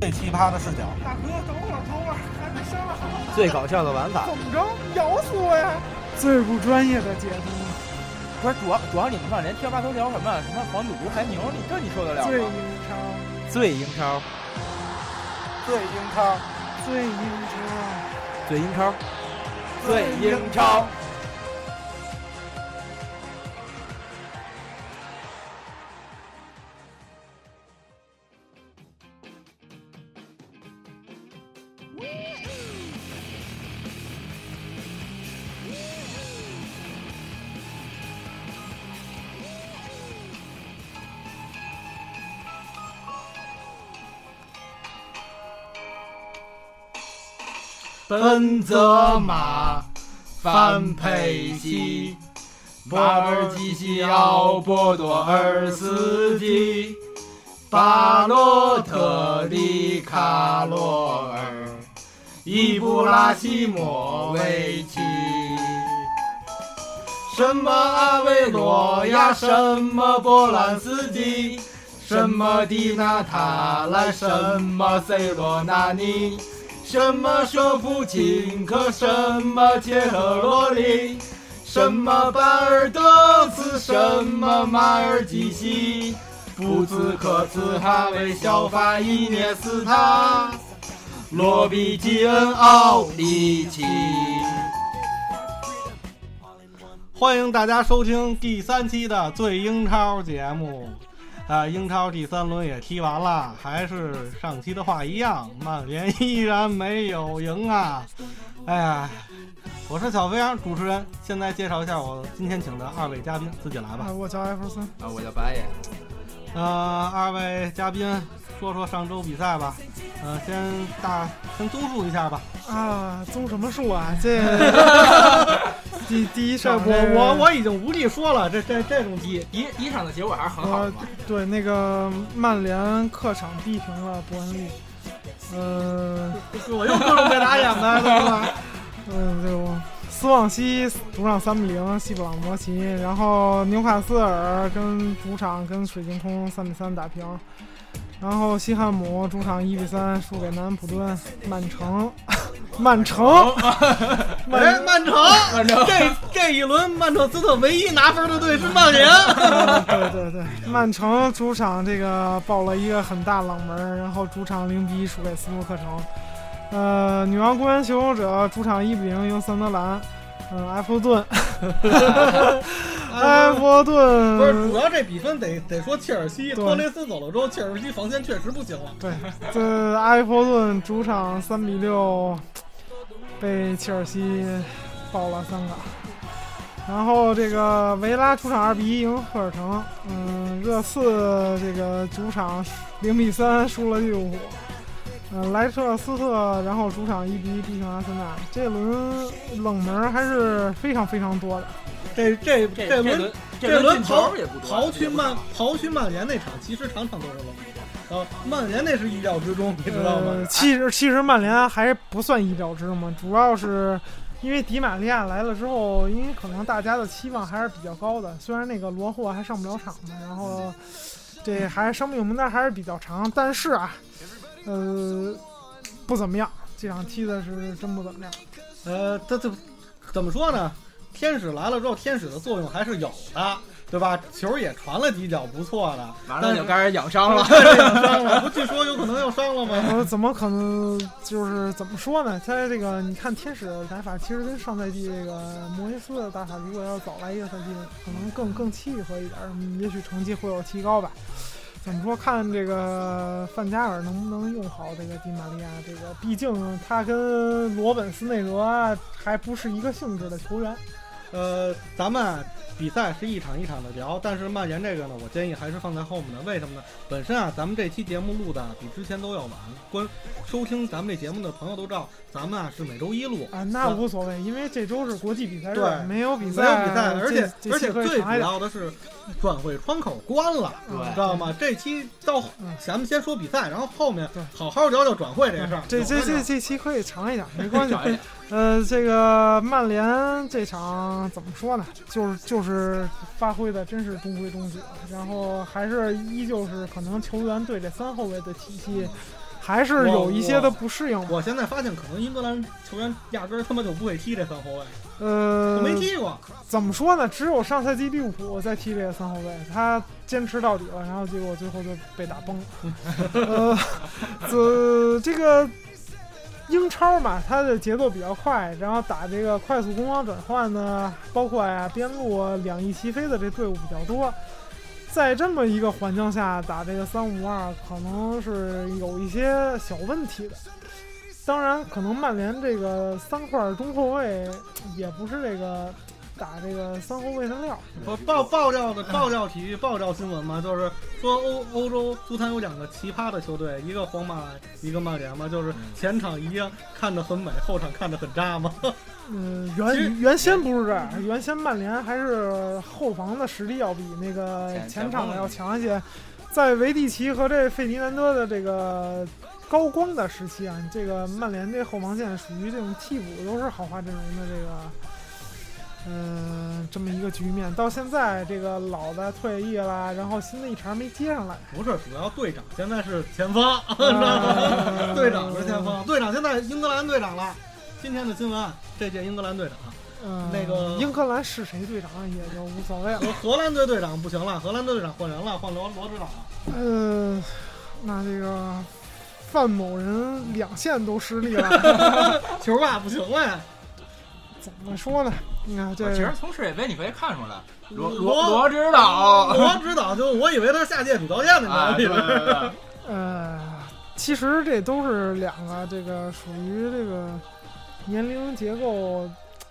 最奇葩的视角，大哥，等会儿，等会儿，还没商量好。最搞笑的玩法，怎么着？咬死我呀！最不专业的解读，不是主要主要你们看连贴吧都聊什么什么黄赌毒还牛，你这你受得了吗？最英超，最英超，最英超，最英超，最英超，最英超。本泽马、范佩西、巴尔基西奥、波多尔斯基、巴洛特利、卡罗尔、伊布拉希莫维奇。什么阿维罗呀？什么波兰斯基？什么迪纳塔莱？什么塞罗纳尼？什么舍甫琴科？什么切赫罗里？什么巴尔德斯？什么马尔基西？布兹克茨、哈维、小法、伊涅斯塔、罗比基恩、奥里奇。欢迎大家收听第三期的最英超节目。啊，英超第三轮也踢完了，还是上期的话一样，曼联依然没有赢啊！哎呀，我是小飞扬主持人，现在介绍一下我今天请的二位嘉宾，自己来吧。我叫艾弗森。啊，我叫白爷。呃，二位嘉宾说说上周比赛吧。呃，先大先综述一下吧。啊，综什么述啊？这 第第一场，我我我已经无力说了。这这这种第第第一场的结果还是很好的。对，那个曼联客场逼平了伯恩利。呃，我又各种被打脸了，对吧？嗯，对。斯旺西主场三比零西布朗摩奇，然后纽卡斯尔跟主场跟水晶宫三比三打平，然后西汉姆主场一比三输给南安普敦，曼城，曼城，曼城。曼城，这这一轮曼彻斯特唯一拿分的队是曼联，对对对，曼城主场这个爆了一个很大冷门，然后主场零比一输给斯诺克城。呃，女王公园求生者主场一比零赢桑德兰。嗯，埃弗顿，埃弗顿不是主要这比分得得说切尔西，托雷斯走了之后，切尔西防线确实不行了。对，这埃弗顿主场三比六被切尔西爆了三个，然后这个维拉主场二比一赢赫尔城，嗯，热刺这个主场零比三输了利物浦。嗯，莱彻斯特，然后主场一比一逼平阿森纳。这轮冷门还是非常非常多的。这这这轮这轮刨刨去曼刨去曼联那场，其实场场都是冷门。啊，曼联那是意料之中，你知道吗？其实其实曼联还不算意料之中，主要是因为迪玛利亚来了之后，因为可能大家的期望还是比较高的。虽然那个罗霍还上不了场嘛，然后这还伤病名单还是比较长，但是啊。呃，不怎么样，这场踢的是真不怎么样。呃，他这怎么说呢？天使来了之后，天使的作用还是有的，对吧？球也传了几脚不错的，完了就开始养伤了，养伤了。不据说有可能要伤了吗？怎么可能？就是怎么说呢？他这个，你看天使的打法，其实跟上赛季这个莫耶斯的打法，如果要早来一个赛季，可能更更契合一点，也许成绩会有提高吧。怎么说？看这个范加尔能不能用好这个迪玛利亚？这个毕竟他跟罗本斯内德还不是一个性质的球员。呃，咱们。比赛是一场一场的聊，但是曼联这个呢，我建议还是放在后面的。为什么呢？本身啊，咱们这期节目录的比之前都要晚。关收听咱们这节目的朋友都知道，咱们啊是每周一录啊，那无所谓，因为这周是国际比赛日，没有比赛，没有比赛，而且而且最主要的是转会窗口关了，知道吗？这期到咱们先说比赛，然后后面好好聊聊转会这事儿。这这这这期可以长一点，没关系。呃，这个曼联这场怎么说呢？就是就是发挥的真是中规中矩，然后还是依旧是可能球员对这三后卫的体系。还是有一些的不适应吧。我现在发现，可能英格兰球员压根儿他妈就不会踢这三后卫，呃，没踢过。怎么说呢？只有上赛季利物浦在踢这个三后卫，他坚持到底了，然后结果最后就被打崩了。呃，这这个英超嘛，它的节奏比较快，然后打这个快速攻防转换呢，包括呀边路两翼齐飞的这队伍比较多。在这么一个环境下打这个三五二，可能是有一些小问题的。当然，可能曼联这个三块中后卫也不是这个打这个三后卫三料。不爆爆料的爆料体育爆料新闻嘛，就是说欧欧洲足坛有两个奇葩的球队，一个皇马，一个曼联嘛，就是前场一样看着很美，后场看着很渣嘛。嗯，原原先不是这样，原先曼联还是后防的实力要比那个前场的要强一些。在维蒂奇和这费迪南德的这个高光的时期啊，这个曼联这后防线属于这种替补都是豪华阵容的这个，嗯、这么一个局面。到现在这个老的退役了，然后新的一茬没接上来。不是，主要队长现在是前锋？队长是前锋，队长现在英格兰队长了。今天的新闻，这届英格兰队长，嗯，那个英格兰是谁队长也就无所谓了。荷荷兰队队长不行了，荷兰队队长换人了，换罗罗指导了。呃，那这个范某人两线都失利了，球吧不行了，怎么说呢？你看这其实从世界杯你可以看出来，罗罗指导，罗指导就我以为他是下届主教练呢，啊，你知道吗？对对对，呃，其实这都是两个这个属于这个年龄结构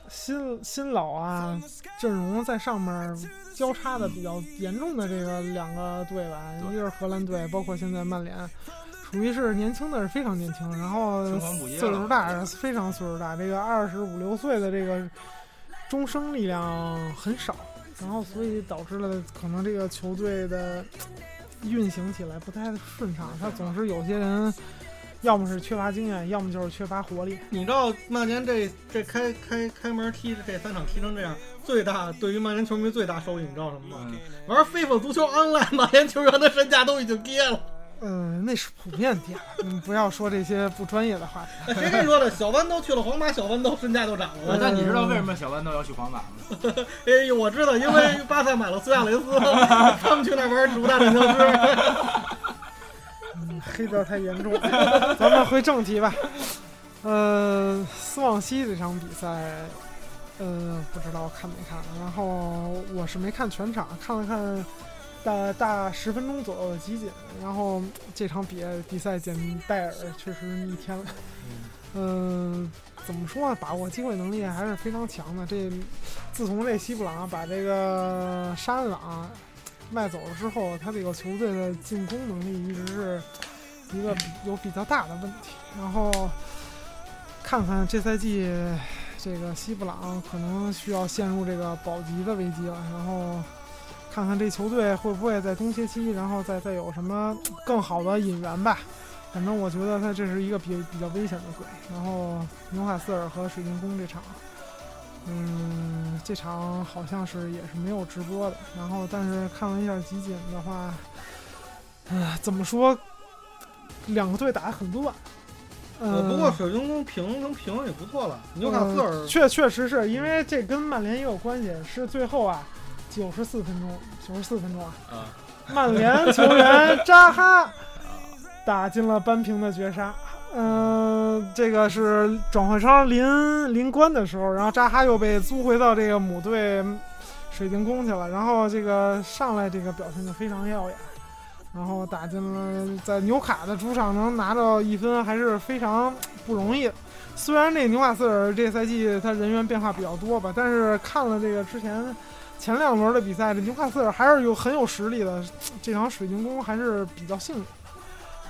新新老啊，阵容在上面交叉的比较严重的这个两个队吧，一个是荷兰队，包括现在曼联。属于是年轻的是非常年轻，然后岁数大是非常岁数大，这个二十五六岁的这个中生力量很少，然后所以导致了可能这个球队的运行起来不太顺畅，他总是有些人要么是缺乏经验，要么就是缺乏活力。你知道曼联这这开开开门踢这三场踢成这样，最大对于曼联球迷最大收益，你知道什么吗？嗯玩非法足球 online，曼联球员的身价都已经跌了。嗯，那是普遍跌了，嗯，不要说这些不专业的话 谁跟你说的？小豌豆去了皇马，小豌豆身价就涨了。那你知道为什么小豌豆要去皇马吗？哎呦，我知道，因为巴萨买了苏亚雷斯，他们去那玩植物大战僵尸。嗯，黑的太严重了。咱们回正题吧。呃，斯旺西这场比赛，呃，不知道看没看。然后我是没看全场，看了看大大十分钟左右的集锦。然后这场比比赛简戴尔确实逆天了。嗯、怎么说呢？把握机会能力还是非常强的。这自从这西布朗把这个沙恩朗卖走了之后，他这个球队的进攻能力一直是一个有比较大的问题。然后看看这赛季这个西布朗可能需要陷入这个保级的危机了。然后看看这球队会不会在冬歇期，然后再再有什么更好的引援吧。反正我觉得他这是一个比比较危险的队。然后纽卡斯尔和水晶宫这场，嗯，这场好像是也是没有直播的。然后但是看了一下集锦的话，呃，怎么说，两个队打得很乱。呃，呃不过水晶宫平能平也不错了。纽卡斯尔呃确确实是因为这跟曼联也有关系，是最后啊，九十四分钟，九十四分钟啊，啊，曼联球员扎哈 打进了扳平的绝杀。嗯、这个是转会窗临临关的时候，然后扎哈又被租回到这个母队水晶宫去了，然后这个上来这个表现就非常耀眼，然后打进了在纽卡的主场能拿到一分还是非常不容易。虽然这纽卡斯尔这赛季他人员变化比较多吧，但是看了这个之前前两轮的比赛，这纽卡斯尔还是有很有实力的。这场水晶宫还是比较幸运。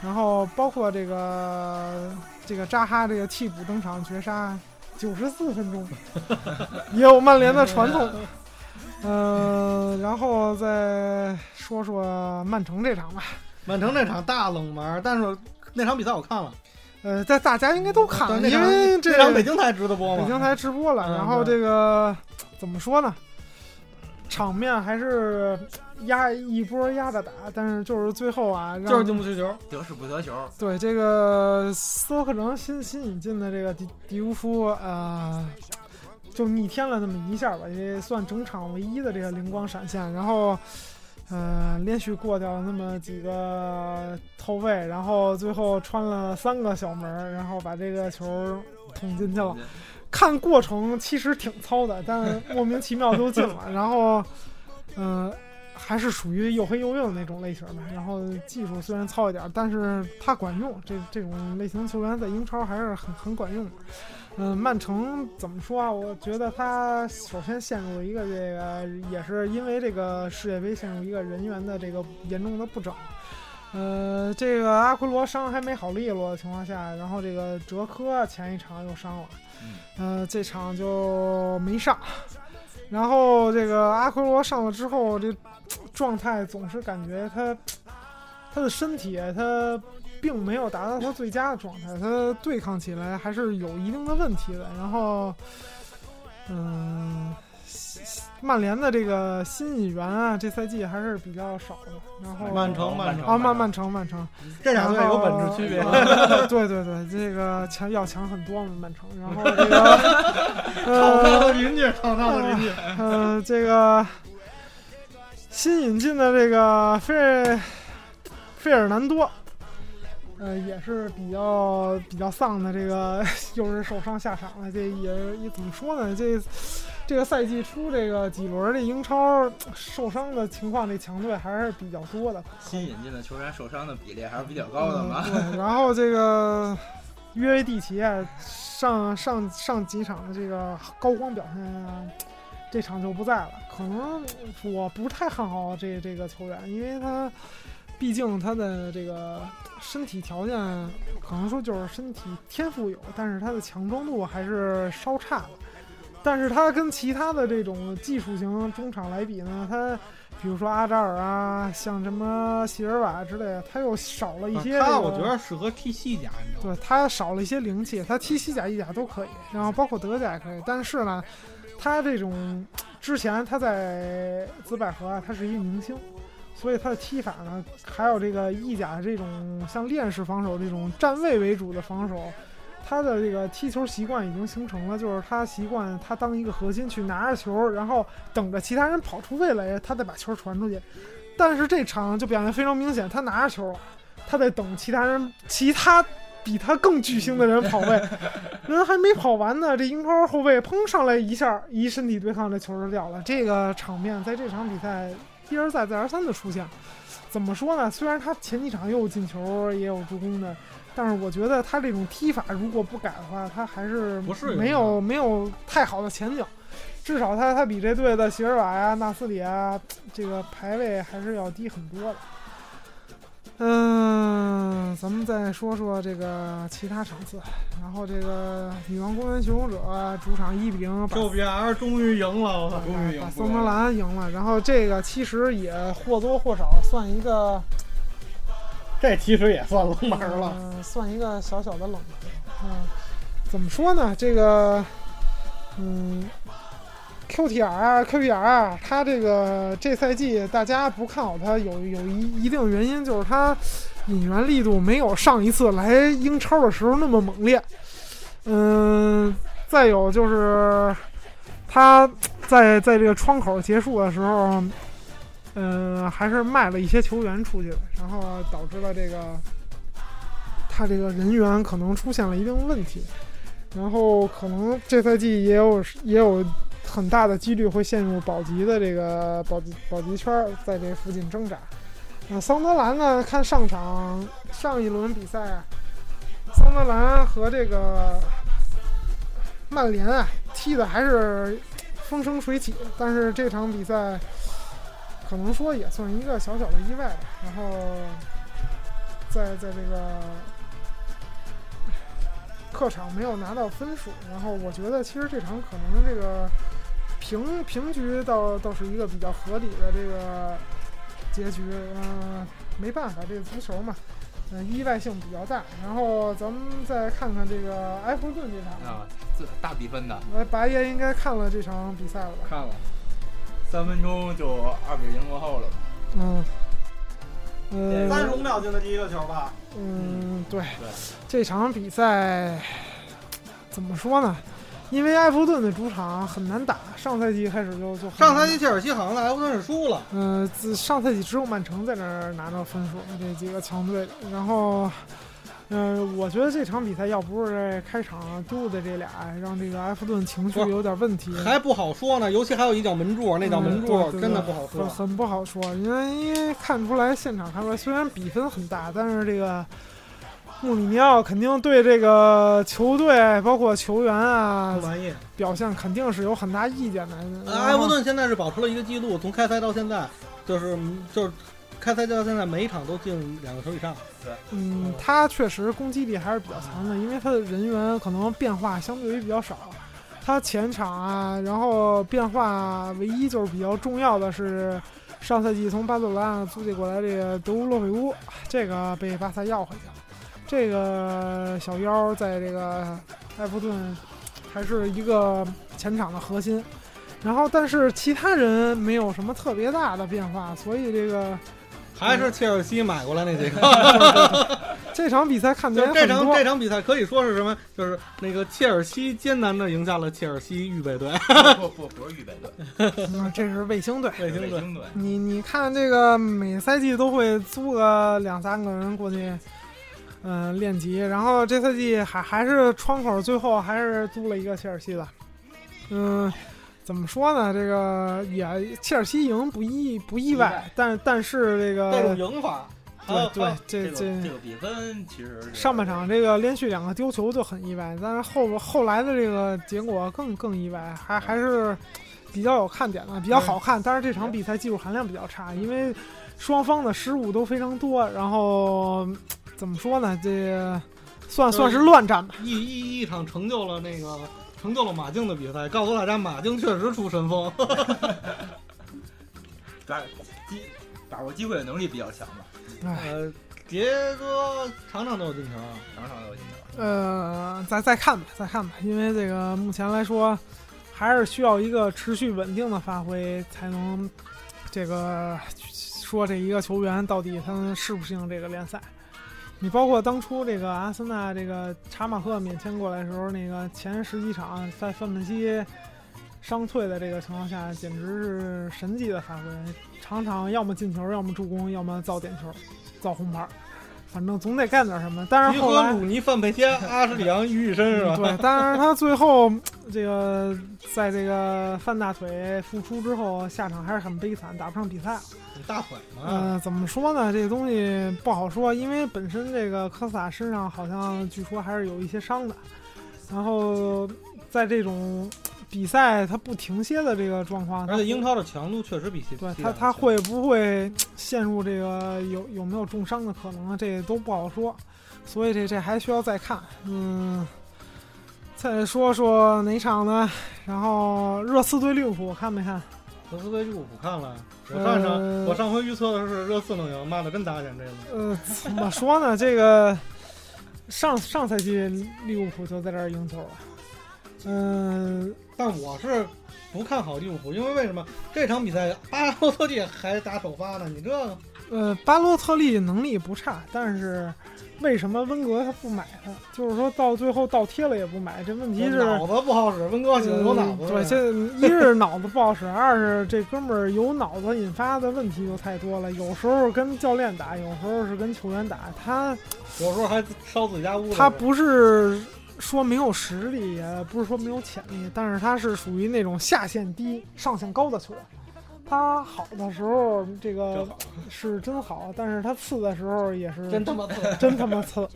然后包括这个这个扎哈这个替补登场绝杀，九十四分钟，也有曼联的传统。嗯、然后再说说曼城这场吧。曼城这场大冷门，但是那场比赛我看了，呃，在大家应该都看了，因为这场北京台直的播嘛。北京台直播了，嗯然后这个怎么说呢？场面还是压一波压着打，但是就是最后啊，让就是进不去球。得势不得球。对这个斯托克城新新引进的这个迪迪乌夫，呃，就逆天了那么一下吧，也算整场唯一的这个灵光闪现。然后，呃，连续过掉了那么几个后卫，然后最后穿了三个小门儿，然后把这个球捅进去了。看过程其实挺糙的，但莫名其妙就进了。然后，嗯、还是属于又黑又硬的那种类型的。然后技术虽然糙一点，但是他管用。这这种类型球员在英超还是很很管用。嗯、曼城怎么说啊？我觉得他首先陷入一个这个，也是因为这个世界杯陷入一个人员的这个严重的不整。呃，这个阿奎罗伤还没好利落的情况下，然后这个哲科前一场又伤了，呃，这场就没上。然后这个阿奎罗上了之后，这状态总是感觉他他的身体他并没有达到他最佳的状态，他对抗起来还是有一定的问题的。然后，嗯、曼联的这个新引援啊，这赛季还是比较少的。然后曼城，曼城啊，曼曼城，曼城，这两队有本质区别。呃 对对对，这个强要强很多嘛，曼城。然后这个，吵呃邻居，吵闹的邻居。呃，这个新引进的这个费费尔南多，呃，也是比较比较丧的，这个 又是受伤下场了。这也也怎么说呢？这这个赛季初这个几轮的英超受伤的情况，这强队还是比较多的。新引进的球员受伤的比例还是比较高的嘛。嗯对，然后这个约维蒂奇啊，上上上几场的这个高光表现啊，这场就不在了。可能我不太看好这这个球员，因为他毕竟他的这个身体条件，可能说就是身体天赋有，但是他的强壮度还是稍差的。但是他跟其他的这种技术型中场来比呢，他比如说阿扎尔啊，像什么席尔瓦之类的，他又少了一些、这个。他我觉得适合踢西甲，你知道吗？对他少了一些灵气，他踢西甲、意甲都可以，然后包括德甲也可以。但是呢，他这种之前他在紫百合啊，他是一个明星，所以他的踢法呢，还有这个意甲这种像链式防守这种站位为主的防守，他的这个踢球习惯已经形成了，就是他习惯他当一个核心去拿着球，然后等着其他人跑出位来，他再把球传出去。但是这场就表现非常明显，他拿着球了，他在等其他人，其他比他更巨星的人跑位，人还没跑完呢，这英超后卫砰上来一下，一身体对抗，这球就掉了。这个场面在这场比赛一而再再而三的出现。怎么说呢？虽然他前几场又有进球，也有助攻的，但是我觉得他这种踢法如果不改的话，他还是不适应没有没有太好的前景。至少他他比这队的席尔瓦呀、纳斯里啊，这个排位还是要低很多的。嗯，咱们再说说这个其他场次，然后这个女王公园求勇者主场一比零把 QPR 终于赢了，我操！终于赢把桑德兰赢了，然后这个其实也或多或少算一个这其实也算冷门了。嗯，算一个小小的冷门。嗯，怎么说呢？这个，嗯，QTR 啊，QPR 啊，他这个这赛季大家不看好他，有有一一定原因，就是他引援力度没有上一次来英超的时候那么猛烈。嗯，再有就是他在在这个窗口结束的时候，嗯，还是卖了一些球员出去，然后导致了这个他这个人员可能出现了一定问题，然后可能这赛季也有也有很大的几率会陷入保级的这个保级保级圈，在这附近挣扎。那桑德兰呢？看上场上一轮比赛，桑德兰和这个曼联啊踢的还是风生水起，但是这场比赛可能说也算一个小小的意外吧。然后在在这个客场没有拿到分数，然后我觉得其实这场可能这个平平局倒倒是一个比较合理的这个结局。嗯、没办法，这个足球嘛，嗯、意外性比较大。然后咱们再看看这个埃弗顿这场，啊，这大比分的，呃，白爷应该看了这场比赛了吧？看了，三分钟就二比零落后了。嗯，嗯，三十五秒进的第一个球吧。嗯，对，这场比赛怎么说呢？因为埃弗顿的主场很难打，上赛季开始就就上赛季切尔西好像在埃弗顿是输了，呃，自上赛季只有曼城在那儿拿到分数，这几个强队。然后，呃，我觉得这场比赛要不是这开场丢的这俩，让这个埃弗顿情绪有点问题，还不好说呢。尤其还有一脚门柱，那脚门嗯柱真的不好说。很很不好说。因为因为看出来现场看出来，虽然比分很大，但是这个穆里尼奥肯定对这个球队包括球员啊。表现肯定是有很大意见的。埃弗顿现在是保持了一个记录，从开赛到现在，就是就是开赛到现在每一场都进两个球以上。对嗯，他确实攻击力还是比较强的，因为他的人员可能变化相对于比较少。他前场啊，然后变化唯一就是比较重要的是，上赛季从巴塞罗那租借过来这个德乌洛佩乌，这个被巴萨要回去了。这个小妖在这个埃弗顿还是一个前场的核心，然后但是其他人没有什么特别大的变化，所以这个还是切尔西买过来那几个。这场比赛看起就是这场这场比赛可以说是什么？就是那个切尔西艰难的赢下了切尔西预备队。不不不是预备队，嗯，这是卫星队。卫星队卫星队。你你看这个每赛季都会租个两三个人过去，嗯、练级。然后这赛季还还是窗口最后还是租了一个切尔西的。嗯，怎么说呢？这个也切尔西赢不意不意外，但但是这这种个赢法，对对这这个这个比分其实上半场这个连续两个丢球就很意外，但是后后来的这个结果更更意外，还还是比较有看点的，比较好看。但是这场比赛技术含量比较差，因为双方的失误都非常多，然后怎么说呢？这算算是乱战吧。一一一场成就了那个成就了马竞的比赛，告诉大家马竞确实出神锋。抓机把握机会的能力比较强吧，哎，呃，杰哥场场都有进球啊。场场都有进球。呃，再再看吧，再看吧，因为这个目前来说，还是需要一个持续稳定的发挥，才能这个说这一个球员到底他适不适应这个联赛。你包括当初这个阿森纳这个查马赫免签过来的时候，那个前十几场在范佩西伤退的这个情况下，简直是神级的发挥，场场要么进球，要么助攻，要么造点球，造红牌，反正总得干点什么。但是后来鲁尼、范佩西、阿什里昂于一身是吧？对，但是他最后这个在这个范大腿复出之后，下场还是很悲惨，打不上比赛了。你大腿嘛。呃，怎么说呢？这个东西不好说，因为本身这个科斯塔身上好像据说还是有一些伤的，然后在这种比赛他不停歇的这个状况，而且英超的强度确实比西对他强他会不会陷入这个有有没有重伤的可能啊？这都不好说，所以这这还需要再看。嗯，再说说哪场呢？然后热刺对利物浦看没看？热刺对利物浦看了，我上场、呃我上回预测的是热刺能赢，妈的真打脸这个。呃，怎么说呢？这个上上赛季利物浦就在这儿赢球了。嗯、但我是不看好利物浦，因为为什么这场比赛巴洛特利还打首发呢？你这个呃，巴洛特利能力不差，但是为什么温格他不买他？就是说到最后倒贴了也不买，这问题是脑子不好使，温哥有脑子、嗯对，这一是脑子不好使，二是这哥们儿有脑子引发的问题就太多了。有时候跟教练打，有时候是跟球员打，他有时候还烧自己家屋子。他不是说没有实力，也不是说没有潜力，但是他是属于那种下限低、上限高的球员。他好的时候，这个是真好，但是他次的时候也是真他妈次。真他妈次。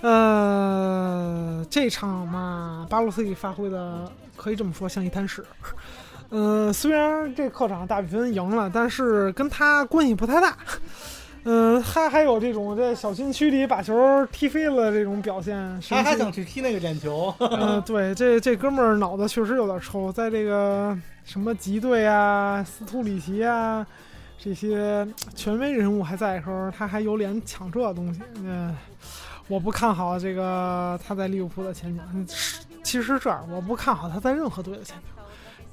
呃，这场嘛，巴洛斯利发挥的可以这么说，像一滩屎。呃，虽然这客场大比分赢了，但是跟他关系不太大。嗯、他还有这种在小禁区里把球踢飞了这种表现，他还想去踢那个点球，嗯，对，这这哥们儿脑子确实有点抽，在这个什么吉队啊、斯图里奇啊这些权威人物还在的时候，他还有脸抢这东西。嗯、我不看好这个他在利物浦的前景。其实这样，我不看好他在任何队的前景。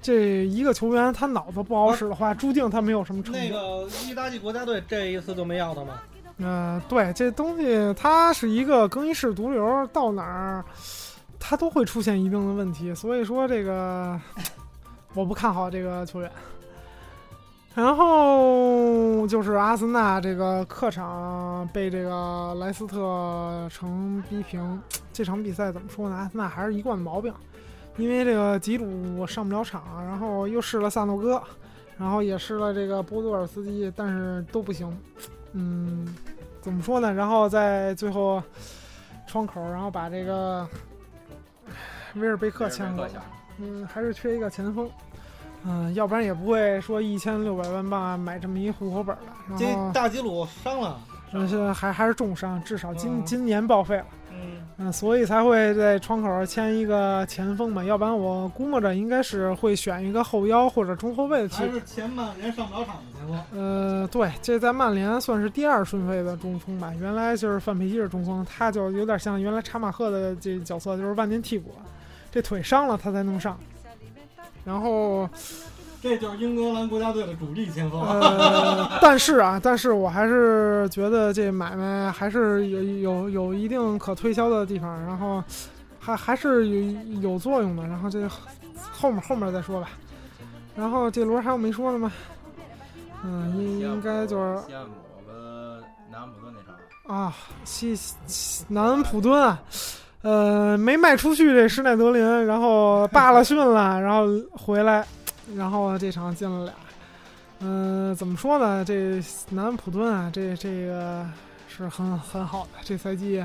这一个球员他脑子不好使的话，注定他没有什么成就。那个意大利国家队这一次就没要他吗？呃，对，这东西他是一个更衣室毒瘤，到哪儿它都会出现一定的问题，所以说这个 我不看好这个球员。然后就是阿森纳这个客场被这个莱斯特城逼平，这场比赛怎么说呢？阿森纳还是一贯毛病，因为这个吉鲁上不了场，然后又试了萨诺戈，然后也试了这个波多尔斯基，但是都不行。嗯，怎么说呢？然后在最后窗口，然后把这个威尔贝克签过去。嗯，还是缺一个前锋。嗯，要不然也不会说一千六百万镑买这么一户口本了。这大吉鲁伤了，但是还还是重伤，至少今、今年报废了。嗯嗯，所以才会在窗口签一个前锋嘛，要不然我估摸着应该是会选一个后腰或者中后卫的。还是前曼联上不了场的前锋。呃，对，这在曼联算是第二顺位的中锋吧。原来就是范佩西是中锋，他就有点像原来查马赫的这角色，就是万年替补，这腿伤了他才能上。然后，这就是英格兰国家队的主力前锋。呃，但是啊，但是我还是觉得这买卖还是有有有一定可推销的地方，然后还还是有有作用的。然后这后面后面再说吧。然后这轮还有没说的吗？嗯，应应该就是西汉姆跟南安普顿那场啊，西西南安普敦啊。呃，没卖出去这施耐德林，然后罢了训了，然后回来，然后这场进了俩。嗯、怎么说呢？这南安普顿啊，这这个是很很好的。这赛季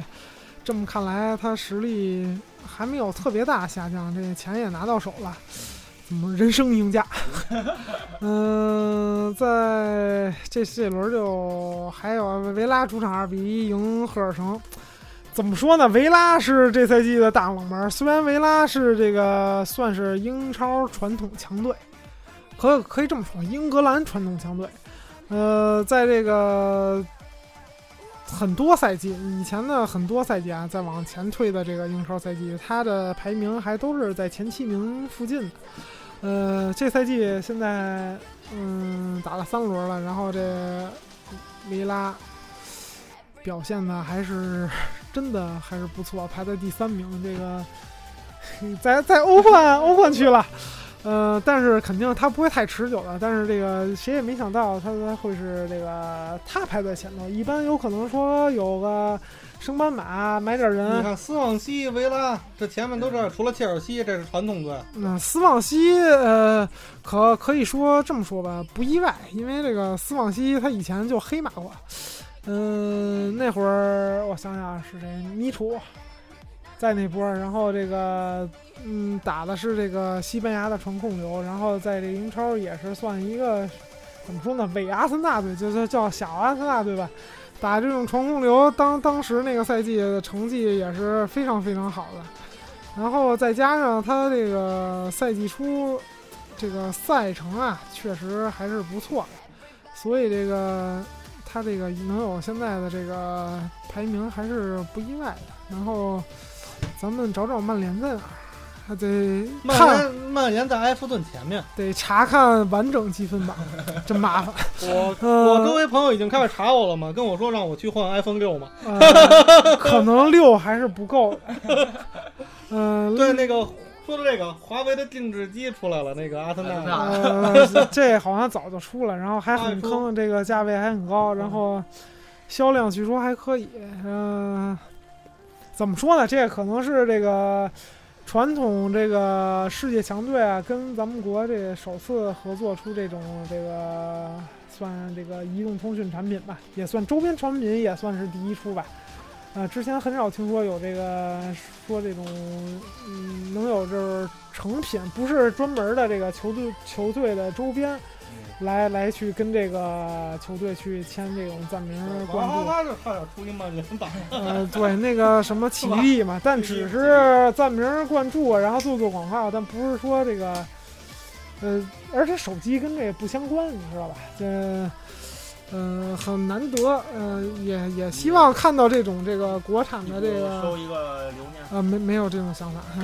这么看来，他实力还没有特别大下降，这钱也拿到手了，怎么人生赢家？嗯、在这这轮就还有维拉主场二比一赢赫尔城。怎么说呢？维拉是这赛季的大冷门。虽然维拉是这个算是英超传统强队，可可以这么说，英格兰传统强队。呃，在这个很多赛季以前的很多赛季啊，再往前推的这个英超赛季，它的排名还都是在前七名附近的。呃，这赛季现在嗯打了三轮了，然后这维拉表现的还是。真的还是不错，排在第三名。这个 在在欧冠 欧冠区了，呃，但是肯定他不会太持久的。但是这个谁也没想到他会是这个他排在前头。一般有可能说有个升班马买点人。你看斯旺西、维拉这前面都这样，除了切尔西，这是传统队。嗯，斯旺西呃，可可以说这么说吧，不意外，因为这个斯旺西他以前就黑马过。嗯，那会儿我想想是谁？米楚在那波，然后这个嗯打的是这个西班牙的传控流，然后在这英超也是算一个怎么说呢？伪阿森纳队，就是叫小阿森纳队吧。打这种传控流，当当时那个赛季的成绩也是非常非常好的。然后再加上他这个赛季初这个赛程啊，确实还是不错的，所以这个。他这个能有现在的这个排名还是不意外的。然后咱们找找曼联在哪儿，还得曼联曼联在埃弗顿前面，得查看完整积分榜，真麻烦。我、呃、我周围朋友已经开始查我了嘛，跟我说让我去换 iPhone 六嘛，呃、可能六还是不够。嗯、呃，对那个。说的这个，华为的定制机出来了，那个阿森纳，呃，这好像早就出了，然后还很坑，这个价位还很高，然后销量据说还可以。嗯、呃，怎么说呢？这可能是这个传统这个世界强队啊，跟咱们国这首次合作出这种这个算这个移动通讯产品吧，也算周边产品，也算是第一出吧。啊，之前很少听说有这个说这种，嗯，能有就是成品，不是专门的这个球队球队的周边，来来去跟这个球队去签这种暂名灌注。他就差点出一曼联吧。呃，对，那个什么 奇力嘛，但只是赞名灌注，然后做做广告，但不是说这个，呃，而且手机跟这不相关，你知道吧？这。嗯，很难得，嗯，也也希望看到这种这个国产的这个收一个留念。呃，没没有这种想法。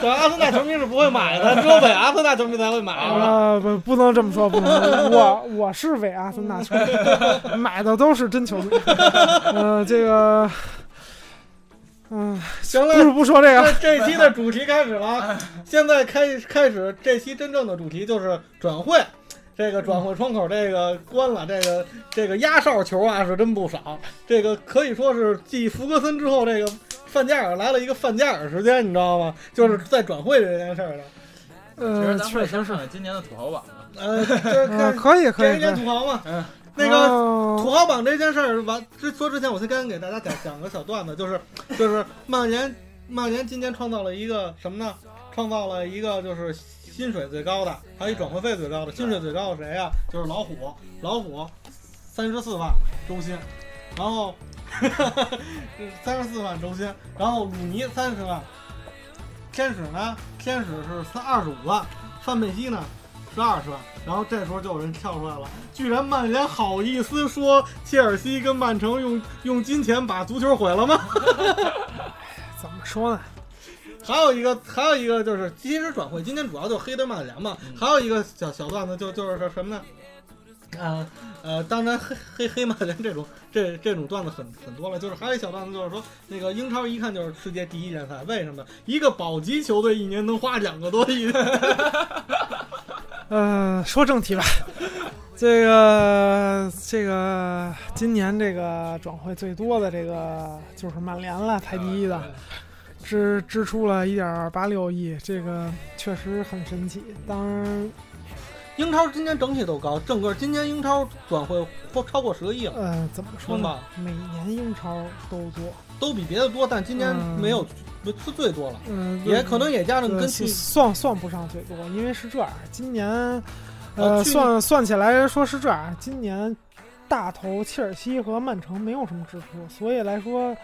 对，阿森纳球迷是不会买的，只有伪阿森纳球迷才会买。啊，不，不能这么说，不能。我我是伪阿森纳球迷，买的都是真球迷。呃，这个，嗯，行了，不是不说这个。这期的主题开始了，现在开开始这期真正的主题就是转会。这个转会窗口这个关了，这个这个压哨球啊是真不少。这个可以说是继福格森之后，这个范加尔来了一个范加尔时间，你知道吗？就是在转会这件事儿上。呃，确实是今年的土豪榜。呃，可以可以。今年土豪嘛，嗯，那个土豪榜这件事儿完之说之前，我先赶紧给大家讲讲个小段子，就是就是曼联曼联今年创造了一个什么呢？创造了一个就是。薪水最高的，还有一转会费最高的。薪水最高的谁呀？就是老虎，老虎三十四万周薪，然后 三十四万周薪，然后鲁尼三十万，天使呢？天使是三二十五万，范佩西呢是二十万。然后这时候就有人跳出来了，居然曼联好意思说切尔西跟曼城用用金钱把足球毁了吗？怎么说呢？还有一个，还有一个就是，其实转会今天主要就黑德曼联嘛。还有一个小小段子，就就是说什么呢？啊呃，当然黑黑黑曼联这种这这种段子很很多了。就是还有一小段子，就是说那个英超一看就是世界第一联赛，为什么？一个保级球队一年能花两个多亿？嗯，说正题吧。这个这个今年这个转会最多的这个就是曼联了，排第一的。支支出了一点八六亿，这个确实很神奇。当然，英超今年整体都高，整个今年英超转会或超过十个亿了。呃，怎么说呢？每年英超都多，都比别的多，但今年没有是最多了。嗯，也可能也加上跟去算算不上最多，因为是这样，今年呃算算起来说是这样，今年大头切尔西和曼城没有什么支出，所以来说。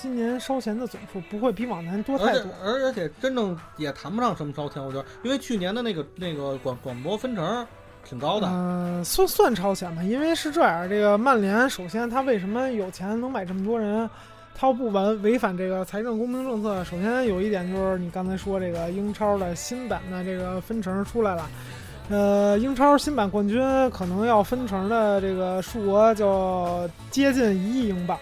今年烧钱的总数不会比往年多太多，而而且真正也谈不上什么烧钱，我觉得，因为去年的那个那个广广播分成挺高的，嗯，算算超前吧，因为是这样，这个曼联首先他为什么有钱能买这么多人，他要不违违反这个财政公平政策，首先有一点就是你刚才说这个英超的新版的这个分成出来了，呃，英超新版冠军可能要分成的这个数额就接近一亿英镑。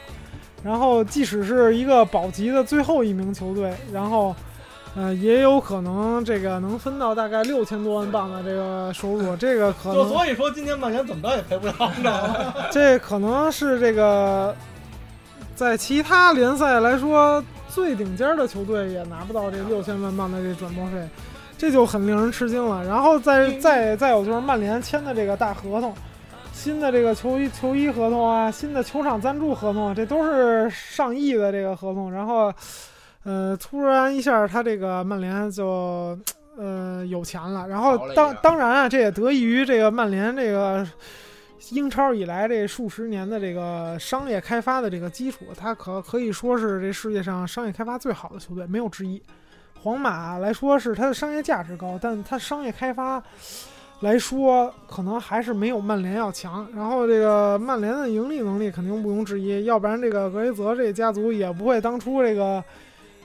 然后，即使是一个保级的最后一名球队，然后，呃，也有可能这个能分到大概六千多万镑的这个收入。这个可能，所以说今年曼联怎么着也赔不了？这可能是这个在其他联赛来说最顶尖的球队也拿不到这六千万镑的这转播费，这就很令人吃惊了。然后再再再有就是曼联签的这个大合同。新的这个球衣球衣合同啊，新的球场赞助合同，这都是上亿的这个合同。然后，呃，突然一下，他这个曼联就呃有钱了。然后当当然啊，这也得益于这个曼联这个英超以来这数十年的这个商业开发的这个基础，它可可以说是这世界上商业开发最好的球队，没有之一。皇马来说是它的商业价值高，但它商业开发。来说，可能还是没有曼联要强。然后这个曼联的盈利能力肯定毋庸置疑，要不然这个格雷泽这家族也不会当初这个，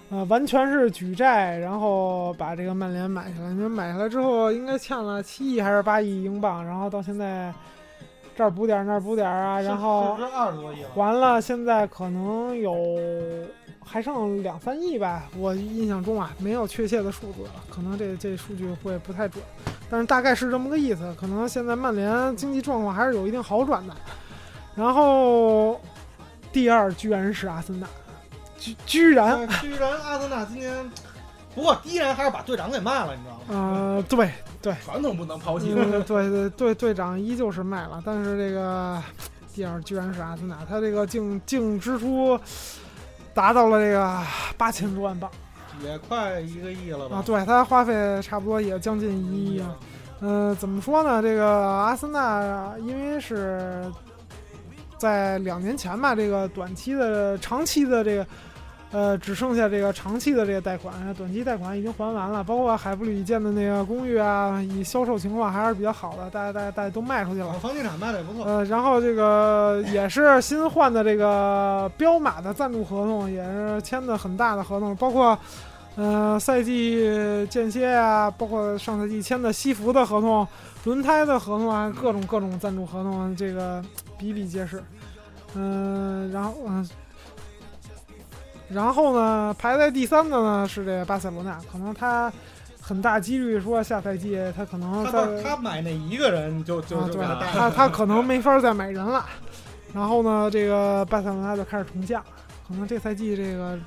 呃，完全是举债，然后把这个曼联买下来。你说买下来之后，应该欠了七亿还是八亿英镑？然后到现在这儿补点儿那儿补点儿啊，然后还了，现在可能有。还剩两三亿吧，我印象中啊，没有确切的数字，可能这这数据会不太准，但是大概是这么个意思。可能现在曼联经济状况还是有一定好转的。然后第二居然是阿森纳，居居然居然阿森纳今年，不过依然还是把队长给卖了，你知道吗？呃，对对，传统不能抛弃。对对 对，队长依旧是卖了，但是这个第二居然是阿森纳，他这个净净支出。达到了这个八千多万镑，也快一个亿了吧？啊，对，它花费差不多也将近一亿啊。嗯，怎么说呢？这个阿森纳因为是在两年前吧，这个短期的、长期的这个呃，只剩下这个长期的这个贷款，短期贷款已经还完了，包括海布里建的那个公寓啊，以销售情况还是比较好的，大家大家大家都卖出去了。房地产卖的也不错。呃，然后这个也是新换的这个彪马的赞助合同，也是签的很大的合同，包括呃赛季间歇啊，包括上赛季签的西服的合同、轮胎的合同啊，各种各种赞助合同，这个比比皆是。嗯，然后嗯。然后呢，排在第三的呢是这巴塞罗那，可能他很大几率说下赛季他可能他他买那一个人就就就他他可能没法再买人了。然后呢，这个巴塞罗那就开始重建，可能这赛季这个